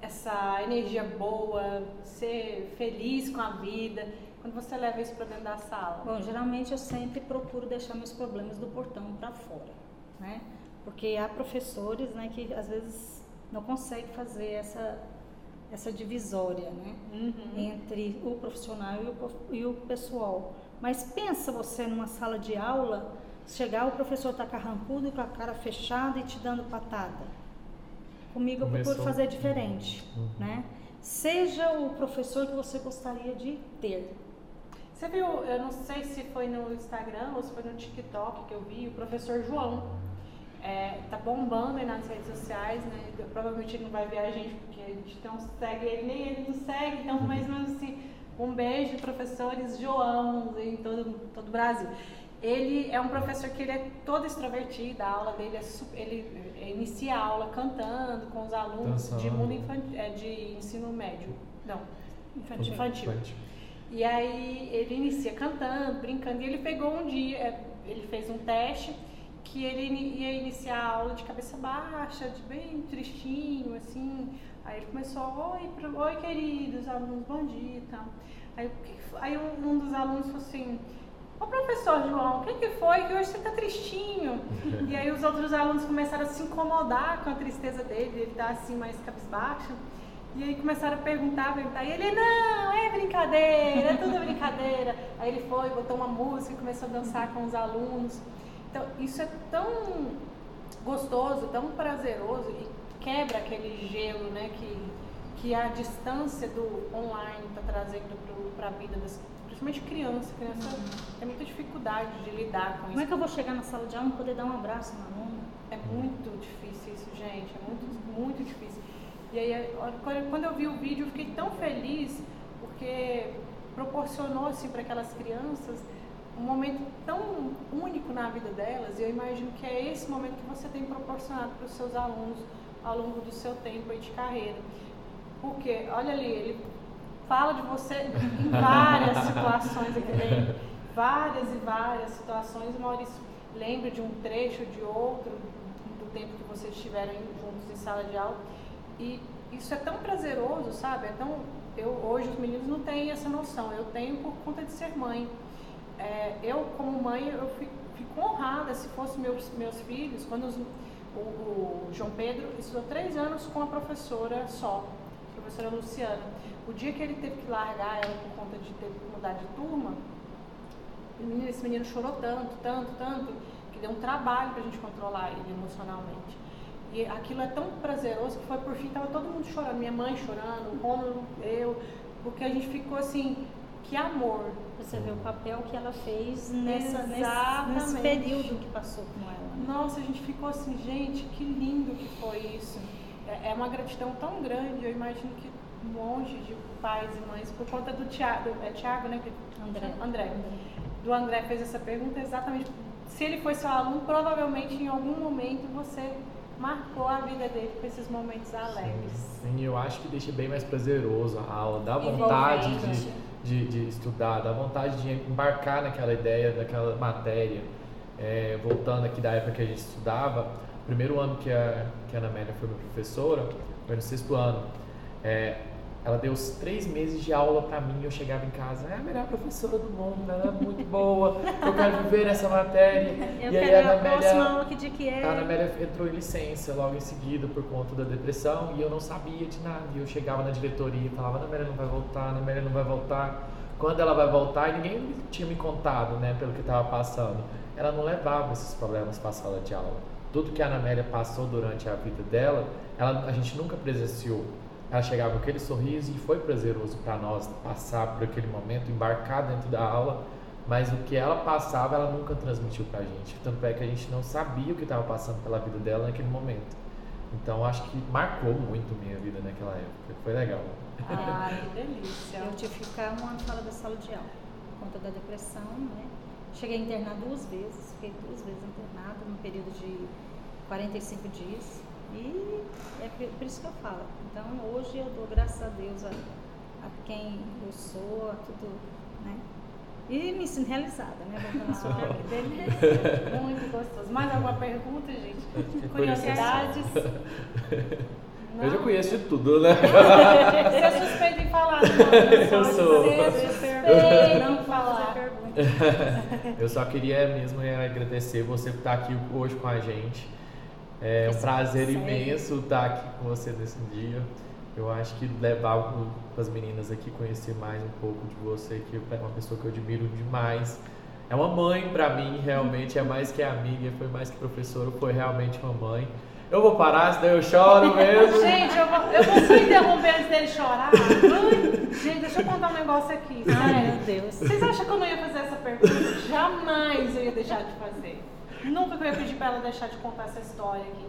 essa energia boa, ser feliz com a vida, quando você leva isso para dentro da sala? Bom, geralmente eu sempre procuro deixar meus problemas do portão para fora, né? Porque há professores, né, que às vezes não conseguem fazer essa essa divisória né, uhum. entre o profissional e o, e o pessoal. Mas pensa você numa sala de aula, chegar o professor está carrancudo, com a cara fechada e te dando patada. Comigo eu Começou. procuro fazer diferente, uhum. né? Seja o professor que você gostaria de ter. Você viu, eu não sei se foi no Instagram ou se foi no TikTok que eu vi, o professor João é, tá bombando aí nas redes sociais, né? Provavelmente ele não vai ver a gente, porque a gente não segue ele, nem ele nos segue, então, mas assim, um beijo, professores João, em todo, todo o Brasil. Ele é um professor que ele é todo extrovertido, a aula dele é super, ele inicia a aula cantando com os alunos de mundo infantil, é, de ensino médio, não, infantil. infantil. infantil. E aí ele inicia cantando, brincando, e ele pegou um dia, ele fez um teste que ele ia iniciar a aula de cabeça baixa, de bem tristinho, assim. Aí ele começou, oi, pro, oi queridos alunos, bom dia e tal. Aí, aí um, dos alunos falou assim, ô professor João, o que, que foi que hoje você tá tristinho? e aí os outros alunos começaram a se incomodar com a tristeza dele, ele tá assim mais cabisbaixo. E aí começaram a perguntar, perguntar, e ele, não, é brincadeira, é tudo brincadeira. Aí ele foi, botou uma música, começou a dançar com os alunos. Então, isso é tão gostoso, tão prazeroso e quebra aquele gelo, né, que, que a distância do online está trazendo para a vida das principalmente criança, criança uhum. tem muita dificuldade de lidar com isso. Como é que eu vou chegar na sala de aula e poder dar um abraço na aluno? É muito difícil isso, gente, é muito, muito difícil. E aí, quando eu vi o vídeo, eu fiquei tão feliz, porque proporcionou assim, para aquelas crianças um momento tão único na vida delas, e eu imagino que é esse momento que você tem proporcionado para os seus alunos ao longo do seu tempo aí de carreira. Porque, olha ali, ele fala de você em várias situações aqui dentro, várias e várias situações. O Maurício lembra de um trecho, de outro, do tempo que vocês estiveram juntos em sala de aula. E isso é tão prazeroso, sabe? É tão, eu, hoje os meninos não têm essa noção, eu tenho por conta de ser mãe. É, eu, como mãe, eu fico, fico honrada se fossem meus, meus filhos, quando os, o, o João Pedro estudou três anos com a professora só, a professora Luciana. O dia que ele teve que largar ela por conta de ter que mudar de turma, esse menino chorou tanto, tanto, tanto, que deu um trabalho para a gente controlar ele emocionalmente. E aquilo é tão prazeroso que foi por fim, estava todo mundo chorando, minha mãe chorando, o Romulo, eu, porque a gente ficou assim, que amor. Você vê o papel que ela fez nessa, nesse, nesse, período que passou com ela. Né? Nossa, a gente ficou assim, gente, que lindo que foi isso. É, é uma gratidão tão grande, eu imagino que um monte de pais e mães, por conta do Tiago, é Tiago, né? André. André. Do André fez essa pergunta exatamente. Se ele foi seu aluno, provavelmente em algum momento você marcou a vida dele com esses momentos alegres. Sim, sim eu acho que deixa bem mais prazeroso a aula, dá vontade de, de, de, estudar, dá vontade de embarcar naquela ideia, naquela matéria. É, voltando aqui da época que a gente estudava, primeiro ano que a, que a Ana Amélia foi minha professora, foi no sexto ano. É, ela deu os três meses de aula para mim. Eu chegava em casa, é a melhor professora do mundo, ela é muito boa. Eu quero viver nessa matéria. Eu e aí a Ana Amélia, aula que dia que é. A Ana Amélia entrou em licença logo em seguida por conta da depressão e eu não sabia de nada. E eu chegava na diretoria e falava, Ana Amélia não vai voltar, Ana Amélia não vai voltar. Quando ela vai voltar, e ninguém tinha me contado, né, pelo que estava passando. Ela não levava esses problemas para a sala de aula. Tudo que a Ana Amélia passou durante a vida dela, ela, a gente nunca presenciou. Ela chegava com aquele sorriso e foi prazeroso para nós passar por aquele momento, embarcar dentro da aula, mas o que ela passava ela nunca transmitiu para a gente. Tanto é que a gente não sabia o que estava passando pela vida dela naquele momento. Então acho que marcou muito minha vida naquela época. Foi legal. Ai, que delícia. Eu tive que ficar um ano fora da sala de aula por conta da depressão, né? Cheguei a internar duas vezes, fiquei duas vezes internada num período de 45 dias. E é por isso que eu falo. Então hoje eu dou graças a Deus a, a quem eu sou, a tudo, né? E me sinto realizada, né? Voltando ah, delícia. Muito gostoso. Mais alguma pergunta, gente? Curiosidades? Não. Eu já conheço de tudo, né? Você é suspeito em falar, não, Eu sou. Você é suspeito em falar. Eu só queria mesmo agradecer você por estar aqui hoje com a gente. É um prazer imenso estar aqui com você nesse dia. Eu acho que levar as meninas aqui conhecer mais um pouco de você, que é uma pessoa que eu admiro demais. É uma mãe para mim, realmente, é mais que amiga, foi mais que professora, foi realmente uma mãe. Eu vou parar, senão eu choro mesmo. gente, eu vou, eu vou só interromper antes dele chorar. Gente, deixa eu contar um negócio aqui. Ai, meu Deus. Vocês acham que eu não ia fazer essa pergunta? Jamais eu ia deixar de fazer. Nunca que eu ia pedir para ela deixar de contar essa história aqui.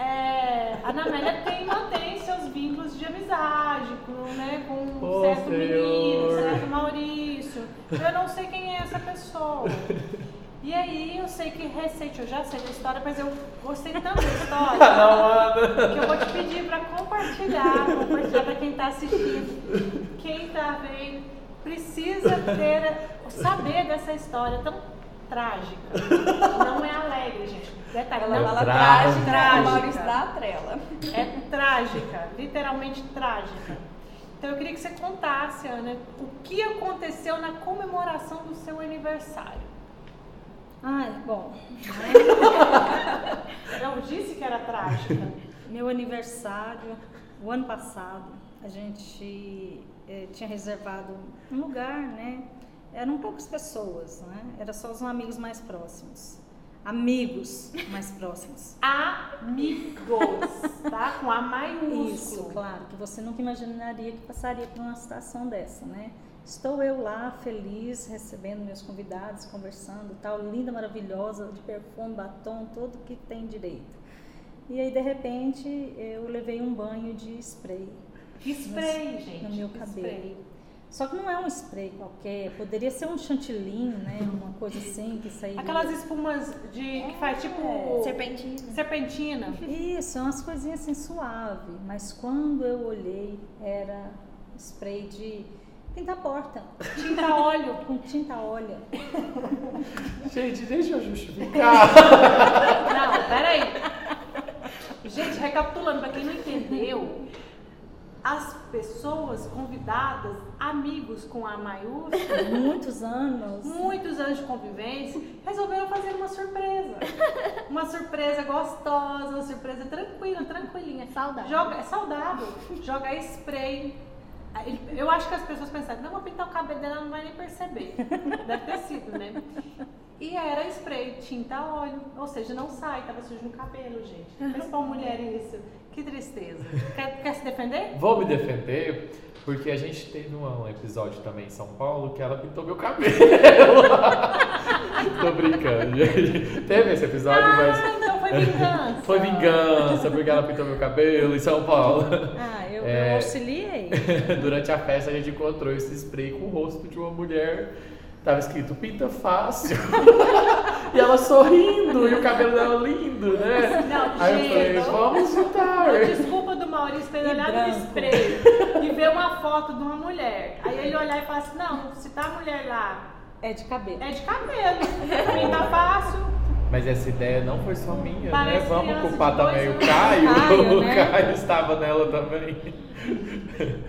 É, a Namélia tem, mantém seus vínculos de amizade com, né, com oh, certo menino, certo Maurício. Eu não sei quem é essa pessoa. E aí eu sei que recente, eu já sei da história, mas eu gostei tanto da história não, que eu vou te pedir para compartilhar, compartilhar para quem está assistindo, quem está vendo, precisa ter, saber dessa história tão trágica. Não é alegre, gente. Detalhe, ela não, fala trágica. trágica. Maurício da trela. É trágica, literalmente trágica. Então eu queria que você contasse, Ana, o que aconteceu na comemoração do seu aniversário. Ai, bom. Eu disse que era trágica. Meu aniversário, o ano passado, a gente eh, tinha reservado um lugar, né? Eram poucas pessoas, né? Era só os amigos mais próximos. amigos mais próximos. Amigos, tá? Com A maiúsculo. Isso, claro, que você nunca imaginaria que passaria por uma situação dessa, né? Estou eu lá, feliz, recebendo meus convidados, conversando, tal, linda, maravilhosa, de perfume, batom, tudo que tem direito. E aí, de repente, eu levei um banho de spray. Spray, no, gente. No meu cabelo. spray. Só que não é um spray qualquer, poderia ser um chantilly, né? Uma coisa assim que sairia. Aquelas espumas de que faz tipo Serpentina. serpentina. Isso, é umas coisinhas assim suave. Mas quando eu olhei, era spray de pintar porta. Tinta óleo. Com tinta óleo. Gente, deixa eu justificar. Não, peraí. Gente, recapitulando, pra quem não entendeu, as pessoas convidadas, amigos com A maiúscula, Muitos anos. muitos anos de convivência, resolveram fazer uma surpresa. Uma surpresa gostosa, uma surpresa tranquila, tranquilinha. Saudável. Joga, é saudável. Joga spray. Eu acho que as pessoas pensaram, não, vou pintar o cabelo dela, ela não vai nem perceber. Deve ter sido, né? E era spray, tinta óleo. Ou seja, não sai, tava sujo no cabelo, gente. Pensa pra uma mulher isso. Que tristeza. Quer, quer se defender? Vou me defender, porque a gente teve um episódio também em São Paulo que ela pintou meu cabelo. Tô brincando, gente. Teve esse episódio, Ah, mas. então foi vingança. Foi vingança, porque ela pintou meu cabelo em São Paulo. Ah, eu, É. eu auxiliei. Durante a festa a gente encontrou esse spray com o rosto de uma mulher. Tava escrito pinta fácil. e ela sorrindo, e o cabelo dela lindo, né? Não, Aí eu gente, falei, não. vamos juntar. Desculpa do Maurício ter olhado no spray e ver uma foto de uma mulher. Aí ele olhar e falar assim, não, se tá a mulher lá, É de cabelo. é de cabelo. Mim tá fácil. Mas essa ideia não foi só minha, Parece né? Vamos culpar também o. Caio. Caio, o né? Caio estava nela também.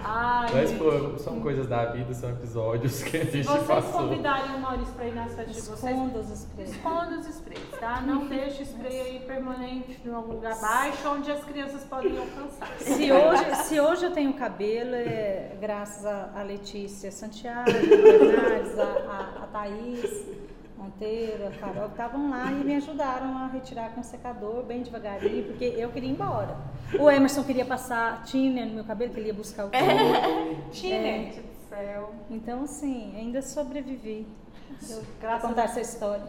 Ai, Mas pô, são coisas da vida, são episódios que a gente Vocês passou. convidariam o Maurício pra ir nas festas de vocês? Esconda os sprays. Esconda os sprays, tá? Não deixe o spray aí permanente em algum lugar baixo onde as crianças podem alcançar. Se hoje, se hoje eu tenho cabelo, é graças a, a Letícia Santiago, a Bernardes, a, a, a Thaís Monteiro, a Carol, que estavam lá e me ajudaram a retirar com secador bem devagarinho, porque eu queria ir embora. O Emerson queria passar tinner no meu cabelo, que ele ia buscar o cabelo. Tine. Gente do céu. Então, assim, ainda sobrevivi. Eu vou Graças a contar essa história.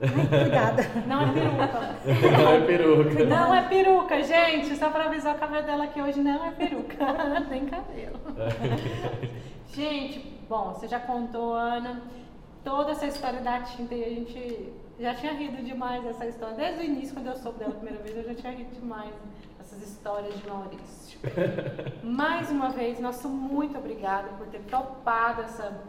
Ai, cuidada. Não é peruca. Não é peruca. Não é peruca, gente. Só pra avisar o cabelo dela que hoje não é peruca. Tem cabelo. Gente, bom, você já contou, Ana, toda essa história da tinta e a gente já tinha rido demais dessa história. Desde o início, quando eu soube dela a primeira vez, eu já tinha rido demais dessas histórias de Maurício. Mais uma vez, nosso muito obrigada por ter topado essa,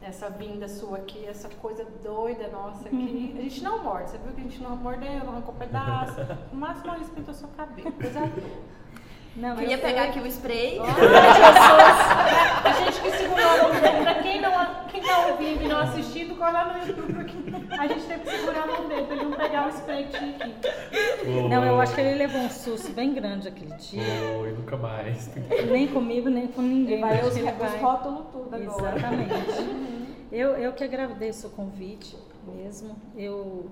essa vinda sua aqui, essa coisa doida nossa aqui. A gente não morde, você viu que a gente não mordeu, não arrancou pedaço. No máximo, Maurício pintou seu cabelo. Coisa boa. Não, Queria eu- pegar eu- aqui o spray. A gente que segurou a mão dele, pra quem, não, quem tá ouvindo e não assistindo, corre lá no YouTube, porque a gente teve que segurar a mão dele pra ele não pegar o spray que tinha aqui. Não, eu acho que ele levou um susto bem grande aquele dia. Foi, nunca mais. Nem comigo, nem com ninguém. Vai Acho os, que ele os vai- rótulos tudo agora. Exatamente. eu, eu que agradeço o convite mesmo. Eu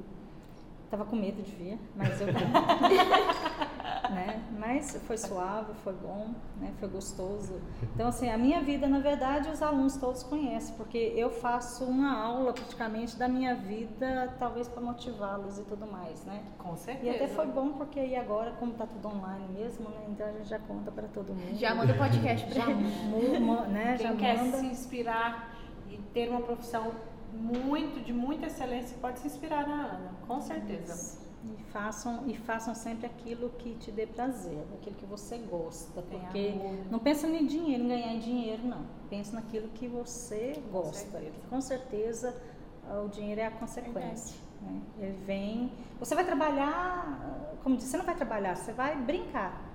tava com medo de vir, mas eu né? Mas foi suave, foi bom, né? Foi gostoso. Então assim, a minha vida, na verdade, os alunos todos conhecem, porque eu faço uma aula praticamente da minha vida, talvez para motivá-los e tudo mais, né? Com E certeza. até foi bom porque aí agora, como tá tudo online mesmo, né? Então a gente já conta para todo mundo. Já manda o podcast pra já, né? Quem já quer manda. se inspirar e ter uma profissão muito, de muita excelência, pode se inspirar na Ana, com certeza. E façam, e façam sempre aquilo que te dê prazer, aquilo que você gosta. Tem Porque amor. não pensa em dinheiro, em ganhar dinheiro, não. Pensa naquilo que você gosta. certeza. que com certeza o dinheiro é a consequência. né? Ele vem. Você vai trabalhar, como disse, você não vai trabalhar, você vai brincar.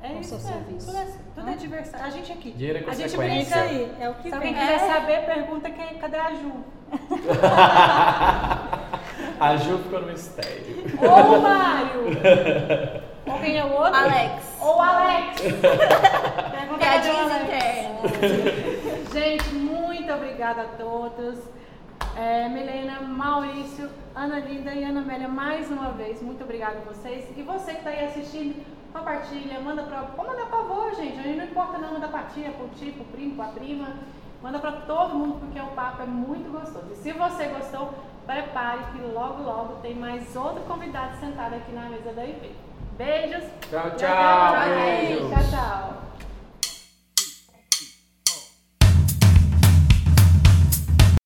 É Com isso seu serviço. Tudo é, tudo é diversão. A gente aqui. Dinheiro é a gente brinca aí, é o que Se alguém quiser saber, pergunta quem, cadê a Ju? A Ju ficou no mistério. Ou o Mário. Ou quem é o outro? Alex. Ou o Alex. Piadinhas internas. Gente, muito obrigada a todos. É, Milena, Maurício, Ana Linda e Ana Amélia, mais uma vez, muito obrigada a vocês. E você que está aí assistindo, compartilha, manda para. Pode mandar para avô, gente. A gente não importa não, manda para tia, para o tio, para o primo, para a prima. Manda para todo mundo, porque o papo é muito gostoso. E se você gostou, prepare que logo, logo tem mais outro convidado sentado aqui na mesa da IP. Beijos. Tchau, tchau. Tchau, tchau.